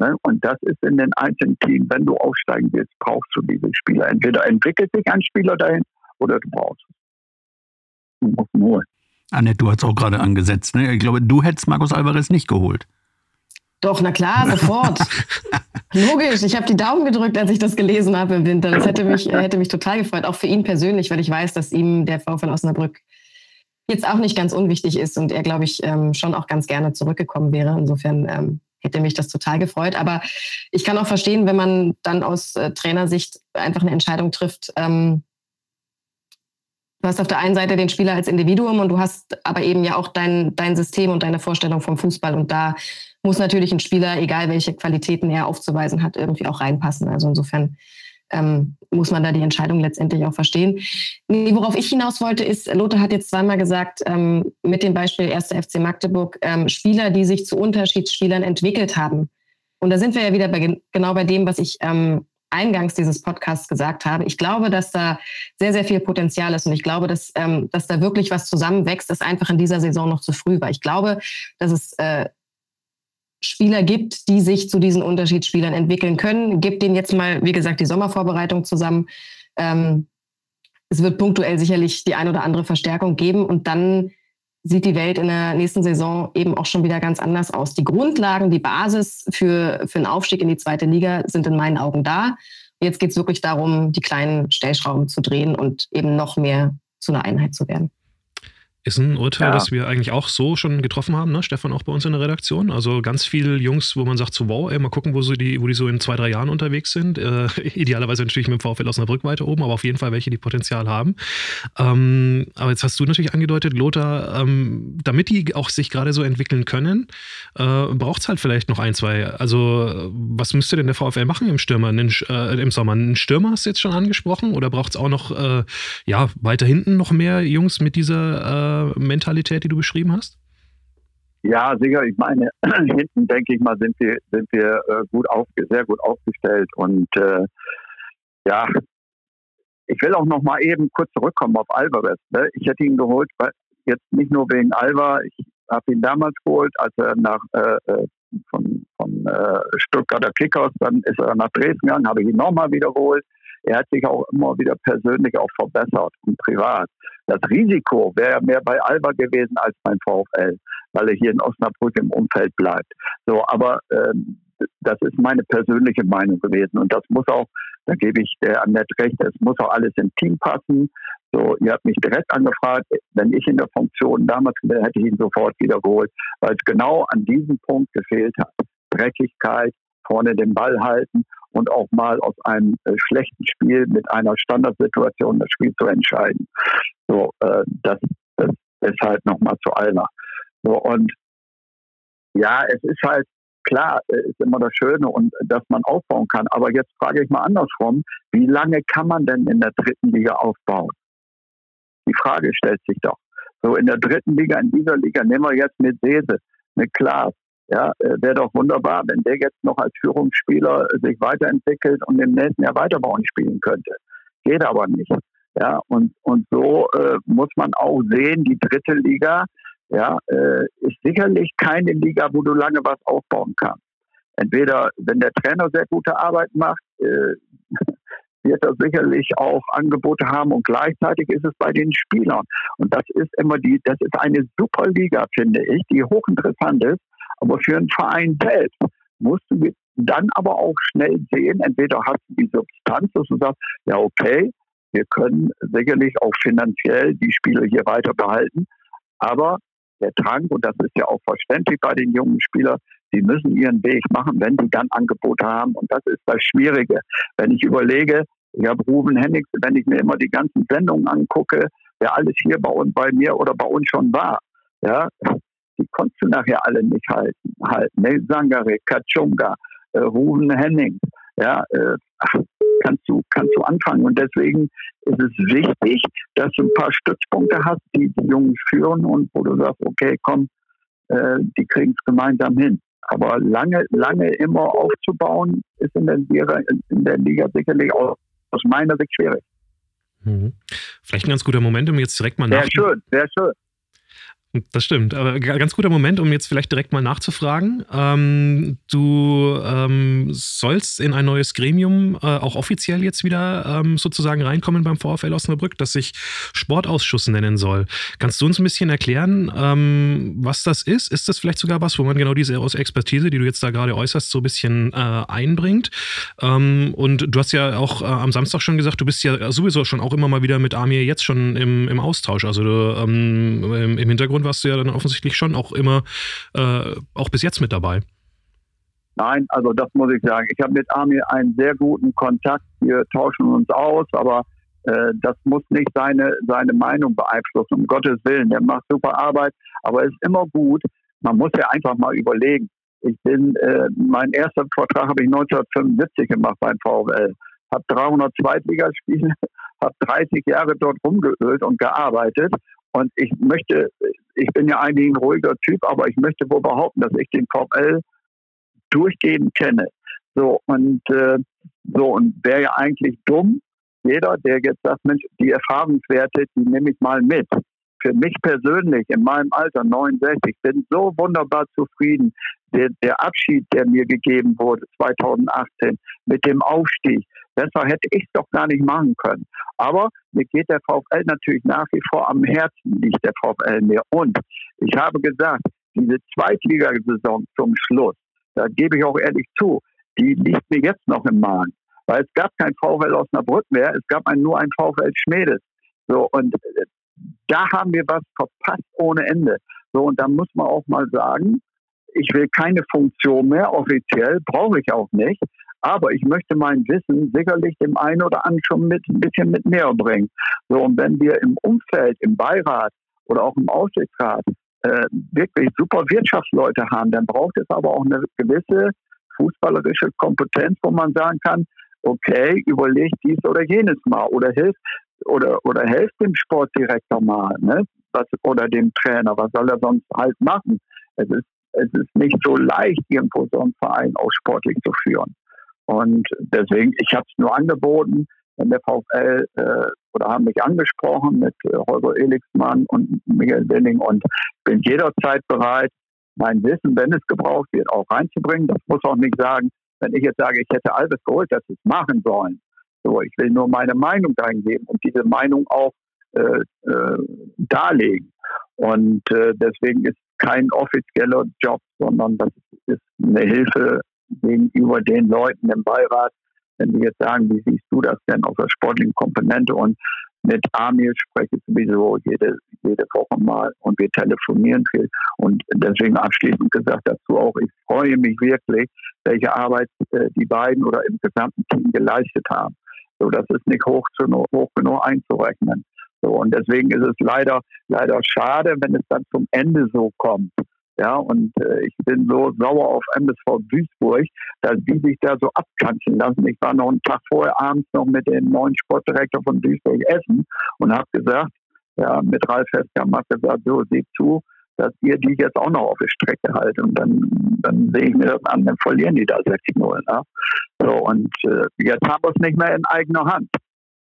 Ne? Und das ist in den einzelnen Teams, wenn du aufsteigen willst, brauchst du diese Spieler. Entweder entwickelt sich ein Spieler dahin oder du brauchst es. Du musst nur. Annette, du hast auch gerade angesetzt. Ne? Ich glaube, du hättest Markus Alvarez nicht geholt. Doch, na klar, sofort. Logisch, ich habe die Daumen gedrückt, als ich das gelesen habe im Winter. Das hätte mich, hätte mich total gefreut, auch für ihn persönlich, weil ich weiß, dass ihm der VfL Osnabrück jetzt auch nicht ganz unwichtig ist und er, glaube ich, ähm, schon auch ganz gerne zurückgekommen wäre. Insofern ähm, hätte mich das total gefreut. Aber ich kann auch verstehen, wenn man dann aus äh, Trainersicht einfach eine Entscheidung trifft. Ähm, du hast auf der einen Seite den Spieler als Individuum und du hast aber eben ja auch dein, dein System und deine Vorstellung vom Fußball. Und da muss natürlich ein Spieler, egal welche Qualitäten er aufzuweisen hat, irgendwie auch reinpassen. Also insofern ähm, muss man da die Entscheidung letztendlich auch verstehen. Nee, worauf ich hinaus wollte, ist, Lothar hat jetzt zweimal gesagt, ähm, mit dem Beispiel 1. FC Magdeburg, ähm, Spieler, die sich zu Unterschiedsspielern entwickelt haben. Und da sind wir ja wieder bei, genau bei dem, was ich ähm, eingangs dieses Podcasts gesagt habe. Ich glaube, dass da sehr, sehr viel Potenzial ist und ich glaube, dass, ähm, dass da wirklich was zusammenwächst, das einfach in dieser Saison noch zu früh war. Ich glaube, dass es äh, Spieler gibt, die sich zu diesen Unterschiedsspielern entwickeln können. Gebt denen jetzt mal, wie gesagt, die Sommervorbereitung zusammen. Ähm, es wird punktuell sicherlich die ein oder andere Verstärkung geben und dann sieht die Welt in der nächsten Saison eben auch schon wieder ganz anders aus. Die Grundlagen, die Basis für, für einen Aufstieg in die zweite Liga sind in meinen Augen da. Jetzt geht es wirklich darum, die kleinen Stellschrauben zu drehen und eben noch mehr zu einer Einheit zu werden. Ist ein Urteil, ja. das wir eigentlich auch so schon getroffen haben, ne? Stefan, auch bei uns in der Redaktion. Also ganz viele Jungs, wo man sagt, so wow, ey, mal gucken, wo, so die, wo die so in zwei, drei Jahren unterwegs sind. Äh, idealerweise natürlich mit dem VfL Osnabrück weiter oben, aber auf jeden Fall welche, die Potenzial haben. Ähm, aber jetzt hast du natürlich angedeutet, Lothar, ähm, damit die auch sich gerade so entwickeln können, äh, braucht es halt vielleicht noch ein, zwei. Also was müsste denn der VfL machen im Stürmer, einen, äh, im Sommer? Einen Stürmer hast du jetzt schon angesprochen oder braucht es auch noch, äh, ja, weiter hinten noch mehr Jungs mit dieser äh, Mentalität, die du beschrieben hast? Ja, sicher. Ich meine, hinten denke ich mal, sind wir, sind wir äh, gut auf, sehr gut aufgestellt. Und äh, ja, ich will auch noch mal eben kurz zurückkommen auf Alvarez. Ne? Ich hätte ihn geholt, weil jetzt nicht nur wegen Alva. Ich habe ihn damals geholt, als er nach äh, äh von, von äh, Stuttgarter Kickers, dann ist er nach Dresden gegangen, habe ich ihn nochmal wiederholt. Er hat sich auch immer wieder persönlich auch verbessert und privat. Das Risiko wäre mehr bei Alba gewesen als beim VfL, weil er hier in Osnabrück im Umfeld bleibt. So, aber ähm, das ist meine persönliche Meinung gewesen und das muss auch, da gebe ich der Annette recht, es muss auch alles im Team passen. So, ihr habt mich direkt angefragt, wenn ich in der Funktion damals wäre, hätte ich ihn sofort wiedergeholt, weil es genau an diesem Punkt gefehlt hat. Dreckigkeit, vorne den Ball halten und auch mal aus einem äh, schlechten Spiel mit einer Standardsituation das Spiel zu entscheiden. So, äh, das, das ist halt nochmal zu Alner. So, und ja, es ist halt klar, äh, ist immer das Schöne und dass man aufbauen kann. Aber jetzt frage ich mal andersrum, wie lange kann man denn in der dritten Liga aufbauen? Die Frage stellt sich doch. So in der dritten Liga, in dieser Liga, nehmen wir jetzt mit Sese, mit Klaas, ja, äh, wäre doch wunderbar, wenn der jetzt noch als Führungsspieler sich weiterentwickelt und im nächsten Jahr weiter bei uns spielen könnte. Geht aber nicht. Ja, und, und so äh, muss man auch sehen, die dritte Liga, ja, äh, ist sicherlich keine Liga, wo du lange was aufbauen kannst. Entweder, wenn der Trainer sehr gute Arbeit macht, äh, wird er sicherlich auch Angebote haben und gleichzeitig ist es bei den Spielern. Und das ist immer die, das ist eine super Liga, finde ich, die hochinteressant ist, aber für einen Verein selbst musst du dann aber auch schnell sehen, entweder hast du die Substanz, dass du sagst, ja okay, wir können sicherlich auch finanziell die Spieler hier weiter behalten, aber der Drang, und das ist ja auch verständlich bei den jungen Spielern, sie müssen ihren Weg machen, wenn sie dann Angebote haben. Und das ist das Schwierige. Wenn ich überlege, ich habe Ruben Hennigs, wenn ich mir immer die ganzen Sendungen angucke, wer alles hier bei uns, bei mir oder bei uns schon war, ja, die konntest du nachher alle nicht halten. halten ne? Sangare, Kachunga, äh, Ruben Henning, ja, äh, kannst du, kannst du anfangen. Und deswegen ist es wichtig, dass du ein paar Stützpunkte hast, die die Jungen führen und wo du sagst, okay, komm, äh, die kriegen es gemeinsam hin. Aber lange, lange immer aufzubauen, ist in der Liga, in der Liga sicherlich auch aus meiner Sicht schwierig. Mhm. Vielleicht ein ganz guter Moment, um jetzt direkt mal nach. Sehr schön, sehr schön. Das stimmt. Aber ganz guter Moment, um jetzt vielleicht direkt mal nachzufragen. Ähm, du ähm, sollst in ein neues Gremium äh, auch offiziell jetzt wieder ähm, sozusagen reinkommen beim VfL Osnabrück, das sich Sportausschuss nennen soll. Kannst du uns ein bisschen erklären, ähm, was das ist? Ist das vielleicht sogar was, wo man genau diese Expertise, die du jetzt da gerade äußerst, so ein bisschen äh, einbringt? Ähm, und du hast ja auch äh, am Samstag schon gesagt, du bist ja sowieso schon auch immer mal wieder mit Amir jetzt schon im, im Austausch. Also du, ähm, im Hintergrund warst du ja dann offensichtlich schon auch immer, äh, auch bis jetzt mit dabei. Nein, also das muss ich sagen. Ich habe mit Amir einen sehr guten Kontakt. Wir tauschen uns aus, aber äh, das muss nicht seine, seine Meinung beeinflussen, um Gottes Willen. Der macht super Arbeit, aber ist immer gut. Man muss ja einfach mal überlegen. Ich bin, äh, mein erster Vortrag habe ich 1975 gemacht beim VfL. Habe 300 Zweitligaspiele, habe 30 Jahre dort rumgeölt und gearbeitet und ich möchte, ich bin ja eigentlich ein ruhiger Typ, aber ich möchte wohl behaupten, dass ich den VfL durchgehend kenne. So, und äh, so, und wäre ja eigentlich dumm, jeder, der jetzt sagt, Mensch, die Erfahrungswerte, die nehme ich mal mit. Für mich persönlich in meinem Alter 69 bin so wunderbar zufrieden. Der, der Abschied, der mir gegeben wurde 2018 mit dem Aufstieg, Besser hätte ich es doch gar nicht machen können. Aber mir geht der VfL natürlich nach wie vor am Herzen, liegt der VfL mir. Und ich habe gesagt, diese Zweitligasaison zum Schluss, da gebe ich auch ehrlich zu, die liegt mir jetzt noch im Magen. Weil es gab kein VfL Osnabrück mehr, es gab ein, nur ein VfL Schmedes. So, und äh, da haben wir was verpasst ohne Ende. So, und da muss man auch mal sagen, ich will keine Funktion mehr, offiziell, brauche ich auch nicht. Aber ich möchte mein Wissen sicherlich dem einen oder anderen schon mit, ein bisschen mit näher bringen. So, und wenn wir im Umfeld, im Beirat oder auch im Aufsichtsrat äh, wirklich super Wirtschaftsleute haben, dann braucht es aber auch eine gewisse fußballerische Kompetenz, wo man sagen kann, okay, überleg dies oder jenes mal oder hilf oder oder helft dem Sportdirektor mal, ne? Was, oder dem Trainer, was soll er sonst halt machen? Es ist es ist nicht so leicht, irgendwo so einen Verein auch sportlich zu führen. Und deswegen, ich habe es nur angeboten, wenn der VfL äh, oder haben mich angesprochen mit äh, Holger Elixmann und Michael Denning und bin jederzeit bereit, mein Wissen, wenn es gebraucht wird, auch reinzubringen. Das muss auch nicht sagen, wenn ich jetzt sage, ich hätte alles geholt, dass sie es machen sollen. So, ich will nur meine Meinung reingeben und diese Meinung auch äh, äh, darlegen. Und äh, deswegen ist kein offizieller Job, sondern das ist eine Hilfe gegenüber den Leuten im Beirat, wenn die jetzt sagen, wie siehst du das denn aus der sportlichen Komponente? Und mit Amir spreche ich sowieso jede, jede Woche mal und wir telefonieren viel. Und deswegen abschließend gesagt dazu auch, ich freue mich wirklich, welche Arbeit äh, die beiden oder im gesamten Team geleistet haben. So, das ist nicht hoch, zu, hoch genug einzurechnen. So, und deswegen ist es leider, leider schade, wenn es dann zum Ende so kommt. Ja, und äh, ich bin so sauer auf MSV Duisburg, dass die sich da so abkanzeln lassen. Ich war noch einen Tag vorher abends noch mit dem neuen Sportdirektor von Duisburg essen und habe gesagt, ja, mit Ralf Heskamp hat gesagt, so, seht zu, dass ihr die jetzt auch noch auf der Strecke haltet. Und dann, dann sehe ich mir das an, dann verlieren die da 6-0. Ne? So, und äh, jetzt haben wir es nicht mehr in eigener Hand.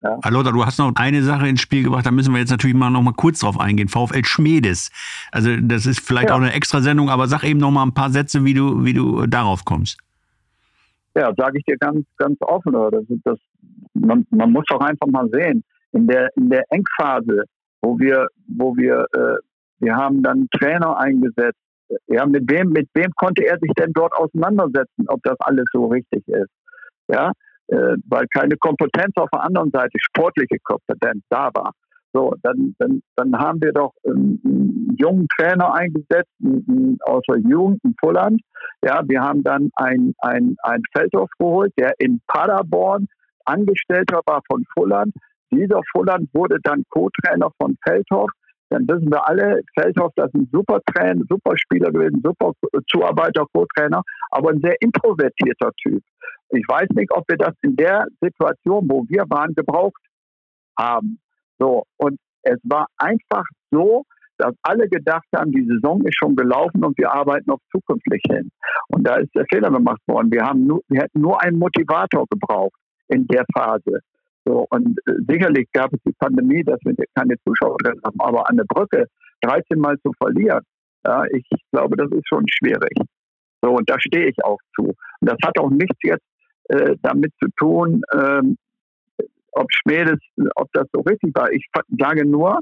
Ja. Alota, du hast noch eine Sache ins Spiel gebracht, da müssen wir jetzt natürlich mal noch mal kurz drauf eingehen. VfL Schmedes. Also das ist vielleicht ja. auch eine extra Sendung, aber sag eben noch mal ein paar Sätze, wie du, wie du darauf kommst. Ja, sage ich dir ganz, ganz offen. Das, das, man, man muss doch einfach mal sehen, in der, in der Engphase, wo wir, wo wir, äh, wir haben dann Trainer eingesetzt. Ja, mit wem, mit wem konnte er sich denn dort auseinandersetzen, ob das alles so richtig ist? Ja, äh, weil keine Kompetenz auf der anderen Seite, sportliche Kompetenz da war. So, dann, dann, dann haben wir doch einen, einen jungen Trainer eingesetzt einen, aus der Jugend in Fulland. Ja, wir haben dann einen ein Feldhof geholt, der in Paderborn Angestellter war von Fulland. Dieser Fulland wurde dann Co-Trainer von Feldhof. Dann wissen wir alle, Feldhof, das ist ein super Trainer, super Spieler gewesen, super Zuarbeiter, Co-Trainer, aber ein sehr introvertierter Typ. Ich weiß nicht, ob wir das in der Situation, wo wir waren, gebraucht haben. So. Und es war einfach so, dass alle gedacht haben, die Saison ist schon gelaufen und wir arbeiten auf zukünftig hin. Und da ist der Fehler gemacht worden. Wir haben nur, wir hätten nur einen Motivator gebraucht in der Phase. So, und äh, sicherlich gab es die Pandemie, dass wir keine Zuschauer drin haben, aber an der Brücke 13 Mal zu verlieren, ja, ich glaube, das ist schon schwierig. So, und da stehe ich auch zu. Und das hat auch nichts jetzt äh, damit zu tun, ähm, ob Schmedes, ob das so richtig war. Ich sage nur,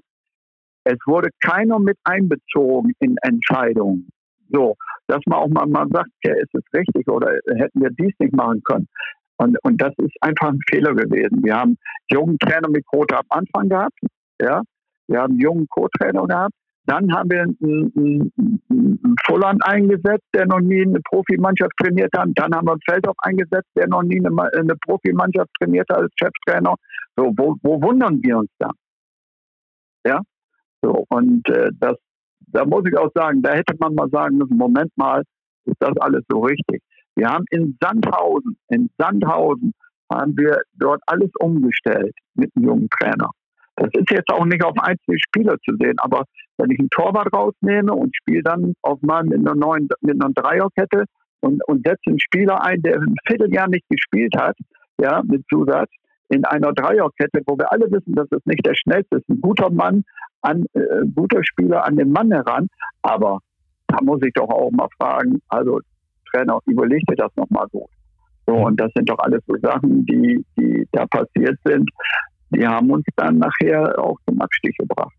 es wurde keiner mit einbezogen in Entscheidungen. So, dass man auch mal, mal sagt, ja, ist es richtig oder hätten wir dies nicht machen können. Und, und das ist einfach ein Fehler gewesen. Wir haben jungen Trainer mit Quote am Anfang gehabt, ja. Wir haben jungen Co-Trainer gehabt, dann haben wir einen, einen, Volland eingesetzt, der noch nie eine Profimannschaft trainiert hat. Dann haben wir einen Feldhoff eingesetzt, der noch nie eine, eine Profimannschaft trainiert hat als Cheftrainer. So, wo, wo wundern wir uns da? Ja, so und äh, das, da muss ich auch sagen, da hätte man mal sagen müssen, Moment mal, ist das alles so richtig? Wir haben in Sandhausen, in Sandhausen haben wir dort alles umgestellt mit einem jungen Trainer. Das ist jetzt auch nicht auf einzelne Spieler zu sehen, aber wenn ich einen Torwart rausnehme und spiele dann auf mal mit einer neuen, mit einer Dreierkette und, und setze einen Spieler ein, der ein Vierteljahr nicht gespielt hat, ja, mit Zusatz, in einer Dreierkette, wo wir alle wissen, dass es nicht der schnellste ist, ein guter Mann, an, äh, guter Spieler an den Mann heran, aber da muss ich doch auch mal fragen, also Trainer, überleg dir das nochmal gut. So, und das sind doch alles so Sachen, die, die da passiert sind, die haben uns dann nachher auch zum Abstich gebracht.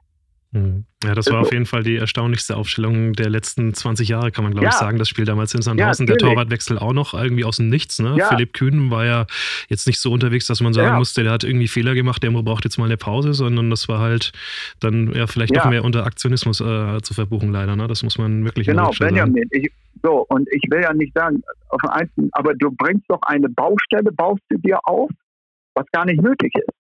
Hm. Ja, das war auf jeden Fall die erstaunlichste Aufstellung der letzten 20 Jahre, kann man glaube ja. ich sagen. Das Spiel damals in Sandhausen. Ja, der Torwartwechsel auch noch irgendwie aus dem Nichts. Ne? Ja. Philipp Kühn war ja jetzt nicht so unterwegs, dass man sagen musste, der hat irgendwie Fehler gemacht, der braucht jetzt mal eine Pause, sondern das war halt dann ja vielleicht noch mehr unter Aktionismus äh, zu verbuchen, leider. Ne? Das muss man wirklich Genau, Benjamin. Ich, so, und ich will ja nicht sagen, auf einzelnen, aber du bringst doch eine Baustelle, baust du dir auf, was gar nicht nötig ist.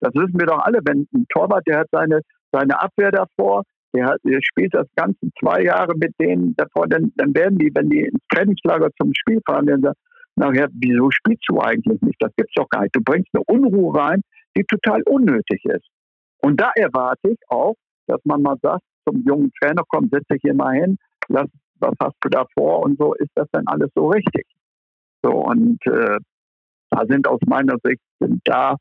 Das wissen wir doch alle, wenn ein Torwart, der hat seine seine Abwehr davor. Der, hat, der spielt das ganze zwei Jahre mit denen davor, dann, dann werden die, wenn die ins Trainingslager zum Spiel fahren, dann sagen, nachher, wieso spielst du eigentlich nicht? Das gibt's doch gar nicht. Du bringst eine Unruhe rein, die total unnötig ist. Und da erwarte ich auch, dass man mal sagt, zum jungen Trainer, komm, setz dich hier mal hin, lass, was hast du da vor und so, ist das dann alles so richtig? So, und äh, da sind aus meiner Sicht sind da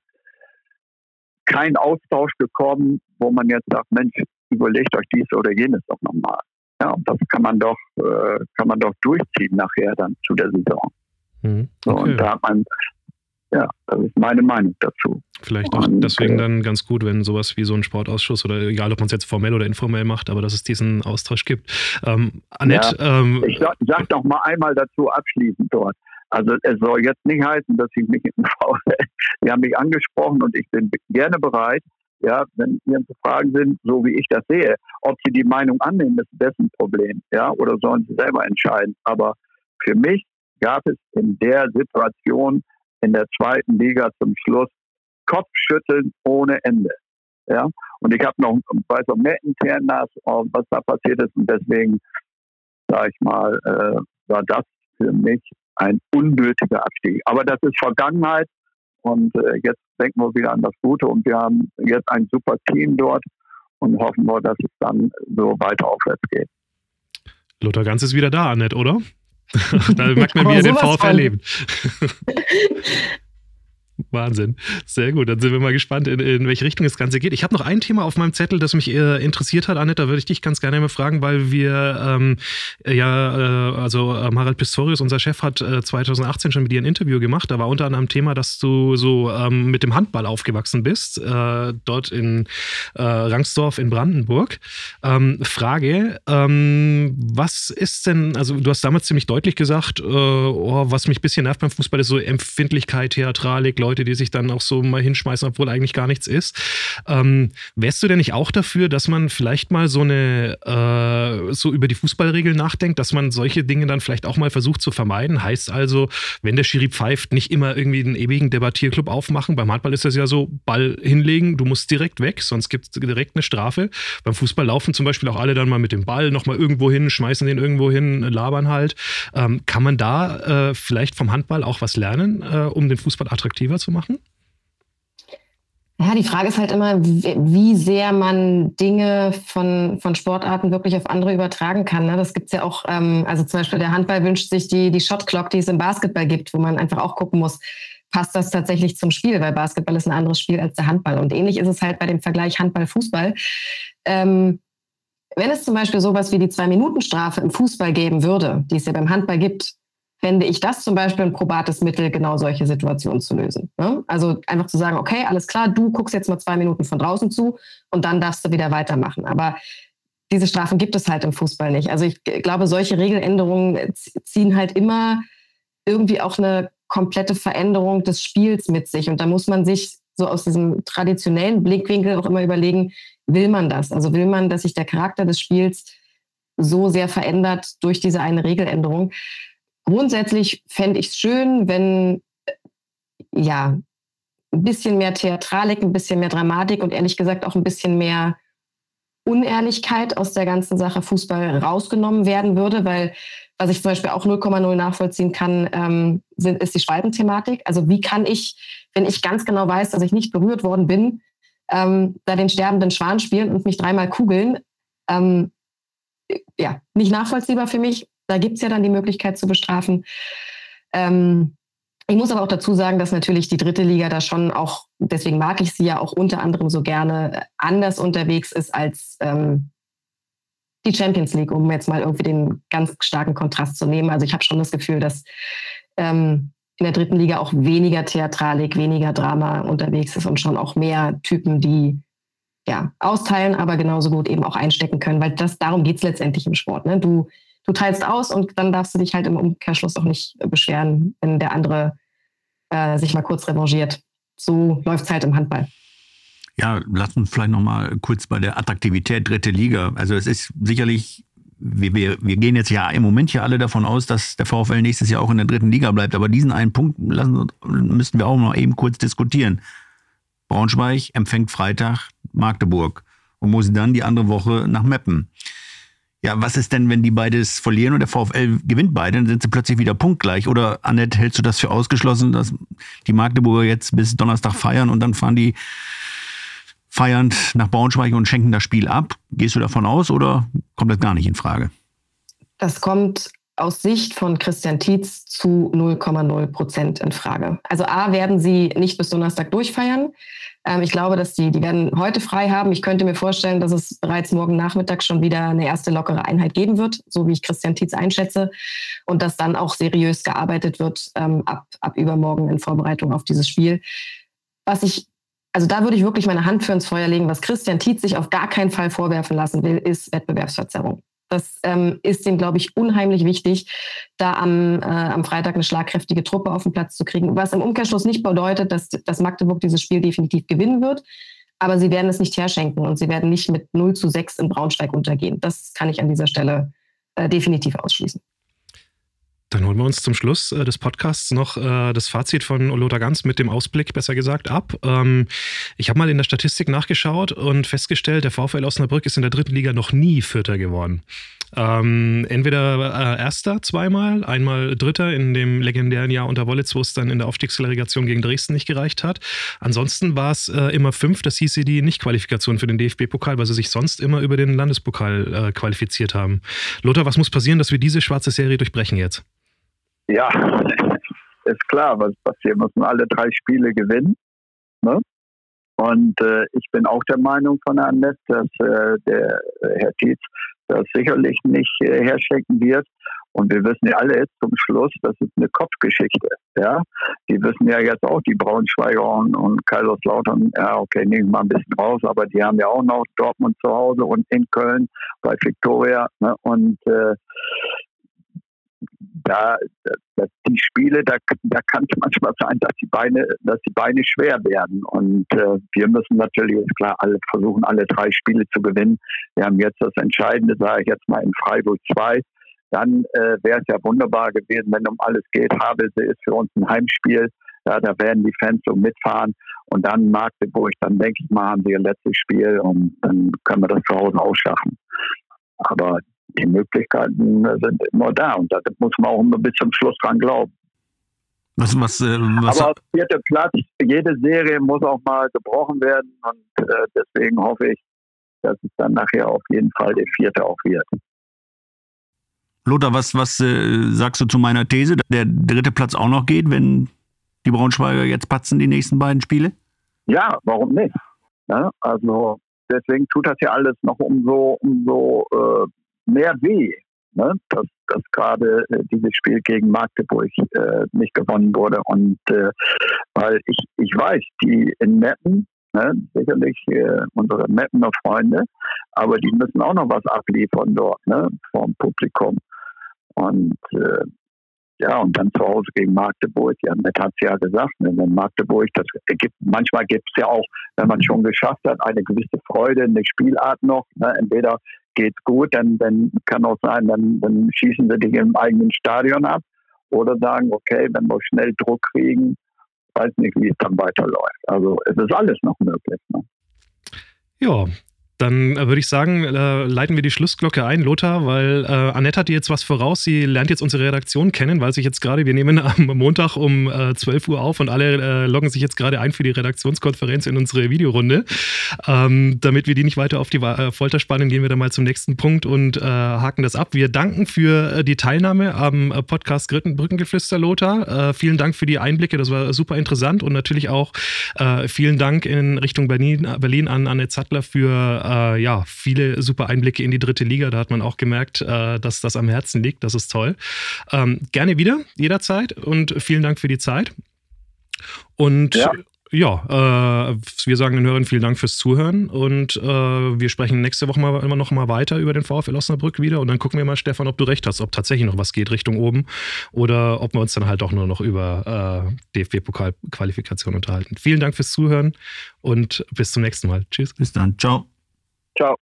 kein Austausch gekommen, wo man jetzt sagt, Mensch, überlegt euch dies oder jenes doch nochmal. Ja, und das kann man doch, äh, kann man doch durchziehen nachher dann zu der Saison. Mhm. Okay. So, und da hat man, ja, das ist meine Meinung dazu. Vielleicht auch und, deswegen äh, dann ganz gut, wenn sowas wie so ein Sportausschuss oder egal, ob man es jetzt formell oder informell macht, aber dass es diesen Austausch gibt. Ähm, Annette, ja, ähm, ich sag, sag noch mal einmal dazu abschließend dort. Also es soll jetzt nicht heißen, dass ich mich in VfL, die haben mich angesprochen und ich bin gerne bereit, ja, wenn irgendwelche Fragen sind, so wie ich das sehe, ob sie die Meinung annehmen, ist dessen Problem, ja, oder sollen sie selber entscheiden. Aber für mich gab es in der Situation in der zweiten Liga zum Schluss Kopfschütteln ohne Ende. Ja, und ich habe noch, weiß auch mehr intern nach, was da passiert ist und deswegen, sage ich mal, äh, war das für mich ein unnötiger Abstieg. Aber das ist Vergangenheit und äh, jetzt denken wir wieder an das Gute und wir haben jetzt ein super Team dort und hoffen wir, dass es dann so weiter aufwärts geht. Lothar Ganz ist wieder da, Annette, oder? da merkt man wieder den VfL leben. Wahnsinn. Sehr gut. Dann sind wir mal gespannt, in, in welche Richtung das Ganze geht. Ich habe noch ein Thema auf meinem Zettel, das mich äh, interessiert hat, Annette. Da würde ich dich ganz gerne mal fragen, weil wir ähm, ja, äh, also äh, Harald Pistorius, unser Chef, hat äh, 2018 schon mit dir ein Interview gemacht. Da war unter anderem Thema, dass du so ähm, mit dem Handball aufgewachsen bist, äh, dort in äh, Rangsdorf in Brandenburg. Ähm, Frage, ähm, was ist denn, also du hast damals ziemlich deutlich gesagt, oh, was mich ein bisschen nervt beim Fußball ist so Empfindlichkeit, Theatralik, Leute, die sich dann auch so mal hinschmeißen, obwohl eigentlich gar nichts ist. Ähm, wärst du denn nicht auch dafür, dass man vielleicht mal so eine, äh, so über die Fußballregeln nachdenkt, dass man solche Dinge dann vielleicht auch mal versucht zu vermeiden? Heißt also, wenn der Schiri pfeift, nicht immer irgendwie einen ewigen Debattierclub aufmachen. Beim Handball ist das ja so, Ball hinlegen, du musst direkt weg, sonst gibt es direkt eine Strafe. Beim Fußball laufen zum Beispiel auch alle dann mal mit dem Ball nochmal irgendwo hin, schmeißen den irgendwo hin, labern halt. Ähm, kann man da äh, vielleicht vom Handball auch was lernen, äh, um den Fußball attraktiver selber zu machen? Ja, die Frage ist halt immer, wie sehr man Dinge von, von Sportarten wirklich auf andere übertragen kann. Ne? Das gibt es ja auch, ähm, also zum Beispiel der Handball wünscht sich die, die Shot Clock, die es im Basketball gibt, wo man einfach auch gucken muss, passt das tatsächlich zum Spiel, weil Basketball ist ein anderes Spiel als der Handball. Und ähnlich ist es halt bei dem Vergleich Handball-Fußball. Ähm, wenn es zum Beispiel sowas wie die Zwei-Minuten-Strafe im Fußball geben würde, die es ja beim Handball gibt, fände ich das zum Beispiel ein probates Mittel, genau solche Situationen zu lösen. Ne? Also einfach zu sagen, okay, alles klar, du guckst jetzt mal zwei Minuten von draußen zu und dann darfst du wieder weitermachen. Aber diese Strafen gibt es halt im Fußball nicht. Also ich glaube, solche Regeländerungen ziehen halt immer irgendwie auch eine komplette Veränderung des Spiels mit sich. Und da muss man sich so aus diesem traditionellen Blickwinkel auch immer überlegen, will man das? Also will man, dass sich der Charakter des Spiels so sehr verändert durch diese eine Regeländerung? Grundsätzlich fände ich es schön, wenn ja ein bisschen mehr Theatralik, ein bisschen mehr Dramatik und ehrlich gesagt auch ein bisschen mehr Unehrlichkeit aus der ganzen Sache Fußball rausgenommen werden würde, weil was ich zum Beispiel auch 0,0 nachvollziehen kann, ähm, sind, ist die Schwalbenthematik. Also wie kann ich, wenn ich ganz genau weiß, dass ich nicht berührt worden bin, ähm, da den sterbenden Schwan spielen und mich dreimal kugeln? Ähm, ja, nicht nachvollziehbar für mich. Da gibt es ja dann die Möglichkeit zu bestrafen. Ähm, ich muss aber auch dazu sagen, dass natürlich die dritte Liga da schon auch, deswegen mag ich sie ja auch unter anderem so gerne, anders unterwegs ist als ähm, die Champions League, um jetzt mal irgendwie den ganz starken Kontrast zu nehmen. Also ich habe schon das Gefühl, dass ähm, in der dritten Liga auch weniger Theatralik, weniger Drama unterwegs ist und schon auch mehr Typen, die ja, austeilen, aber genauso gut eben auch einstecken können, weil das darum geht es letztendlich im Sport. Ne? Du, du teilst aus und dann darfst du dich halt im Umkehrschluss auch nicht beschweren, wenn der andere äh, sich mal kurz revanchiert. So läuft es halt im Handball. Ja, lass uns vielleicht noch mal kurz bei der Attraktivität dritte Liga. Also es ist sicherlich wir, wir, wir gehen jetzt ja im Moment ja alle davon aus, dass der VfL nächstes Jahr auch in der dritten Liga bleibt. Aber diesen einen Punkt lassen, müssten wir auch noch eben kurz diskutieren. Braunschweig empfängt Freitag Magdeburg und muss dann die andere Woche nach Meppen. Ja, was ist denn, wenn die beides verlieren und der VfL gewinnt beide, dann sind sie plötzlich wieder punktgleich? Oder, Annette, hältst du das für ausgeschlossen, dass die Magdeburger jetzt bis Donnerstag feiern und dann fahren die feiernd nach Braunschweig und schenken das Spiel ab? Gehst du davon aus oder kommt das gar nicht in Frage? Das kommt aus Sicht von Christian Tietz zu 0,0 Prozent in Frage. Also A, werden sie nicht bis Donnerstag durchfeiern. Ähm, ich glaube, dass die, die werden heute frei haben. Ich könnte mir vorstellen, dass es bereits morgen Nachmittag schon wieder eine erste lockere Einheit geben wird, so wie ich Christian Tietz einschätze. Und dass dann auch seriös gearbeitet wird ähm, ab, ab übermorgen in Vorbereitung auf dieses Spiel. Was ich also da würde ich wirklich meine Hand für ins Feuer legen. Was Christian Tietz sich auf gar keinen Fall vorwerfen lassen will, ist Wettbewerbsverzerrung. Das ähm, ist ihm, glaube ich, unheimlich wichtig, da am, äh, am Freitag eine schlagkräftige Truppe auf den Platz zu kriegen. Was im Umkehrschluss nicht bedeutet, dass, dass Magdeburg dieses Spiel definitiv gewinnen wird. Aber sie werden es nicht herschenken und sie werden nicht mit 0 zu 6 in Braunschweig untergehen. Das kann ich an dieser Stelle äh, definitiv ausschließen. Dann holen wir uns zum Schluss äh, des Podcasts noch äh, das Fazit von Lothar Ganz mit dem Ausblick, besser gesagt, ab. Ähm, ich habe mal in der Statistik nachgeschaut und festgestellt, der VfL Osnabrück ist in der dritten Liga noch nie Vierter geworden. Ähm, entweder äh, Erster zweimal, einmal Dritter in dem legendären Jahr unter Wollitz, wo es dann in der Aufstiegsrelegation gegen Dresden nicht gereicht hat. Ansonsten war es äh, immer fünf, das hieße die Nicht-Qualifikation für den DFB-Pokal, weil sie sich sonst immer über den Landespokal äh, qualifiziert haben. Lothar, was muss passieren, dass wir diese schwarze Serie durchbrechen jetzt? Ja, ist klar, was passiert. Müssen alle drei Spiele gewinnen. Ne? Und äh, ich bin auch der Meinung von Herrn Nett, dass äh, der äh, Herr Tietz das sicherlich nicht äh, herschenken wird. Und wir wissen ja alle jetzt zum Schluss, das ist eine Kopfgeschichte. Ja, die wissen ja jetzt auch die Braunschweiger und, und Kaiserslautern. Ja, okay, nehmen wir mal ein bisschen raus, aber die haben ja auch noch Dortmund zu Hause und in Köln bei Viktoria. Ne? Und äh, da, da die Spiele, da, da kann es manchmal sein, dass die Beine, dass die Beine schwer werden. Und äh, wir müssen natürlich, ist klar, alle versuchen, alle drei Spiele zu gewinnen. Wir haben jetzt das Entscheidende, sage ich jetzt mal, in Freiburg 2. Dann äh, wäre es ja wunderbar gewesen, wenn um alles geht. Havelse ist für uns ein Heimspiel. Ja, da werden die Fans so mitfahren. Und dann Magdeburg, dann denke ich mal, haben sie ihr letztes Spiel und dann können wir das zu Hause ausschaffen. Aber die Möglichkeiten sind immer da und da muss man auch immer bis zum Schluss dran glauben. Was, was, äh, was Aber vierter Platz, jede Serie muss auch mal gebrochen werden und äh, deswegen hoffe ich, dass es dann nachher auf jeden Fall der vierte auch wird. Lothar, was, was äh, sagst du zu meiner These, dass der dritte Platz auch noch geht, wenn die Braunschweiger jetzt patzen, die nächsten beiden Spiele? Ja, warum nicht? Ja, also deswegen tut das ja alles noch umso, umso äh, mehr weh, ne? dass, dass gerade äh, dieses Spiel gegen Magdeburg äh, nicht gewonnen wurde. Und äh, weil ich, ich weiß, die in Meppen, ne, sicherlich äh, unsere Meppener Freunde, aber die müssen auch noch was abliefern dort, ne, vom Publikum. Und äh, ja, und dann zu Hause gegen Magdeburg. Ja, Matt hat es ja gesagt, ne, wenn Magdeburg, das gibt, manchmal gibt es ja auch, wenn man schon geschafft hat, eine gewisse Freude, eine Spielart noch. Ne, entweder geht gut, dann, dann kann auch sein, dann, dann schießen sie dich im eigenen Stadion ab oder sagen, okay, wenn wir schnell Druck kriegen, weiß nicht, wie es dann weiterläuft. Also es ist alles noch möglich. Ne? Ja, dann äh, würde ich sagen, äh, leiten wir die Schlussglocke ein, Lothar, weil äh, Annette hat dir jetzt was voraus. Sie lernt jetzt unsere Redaktion kennen, weil sich jetzt gerade, wir nehmen am Montag um äh, 12 Uhr auf und alle äh, loggen sich jetzt gerade ein für die Redaktionskonferenz in unsere Videorunde. Ähm, damit wir die nicht weiter auf die äh, Folter spannen, gehen wir dann mal zum nächsten Punkt und haken das ab. Wir danken für die Teilnahme am Podcast Brückengeflüster, Lothar. vielen Dank für die Einblicke, das war super interessant und natürlich auch vielen Dank in Richtung Berlin, Berlin an Annette Zattler für äh, ja, viele super Einblicke in die dritte Liga. Da hat man auch gemerkt, äh, dass das am Herzen liegt. Das ist toll. Ähm, gerne wieder, jederzeit und vielen Dank für die Zeit. Und ja, ja, äh, wir sagen den Hörern vielen Dank fürs Zuhören und äh, wir sprechen nächste Woche mal, immer noch mal weiter über den VfL Osnabrück wieder und dann gucken wir mal, Stefan, ob du recht hast, ob tatsächlich noch was geht Richtung oben oder ob wir uns dann halt auch nur noch über äh, DFB-Pokalqualifikation unterhalten. Vielen Dank fürs Zuhören und bis zum nächsten Mal. Tschüss. Bis dann. Ciao. Ciao.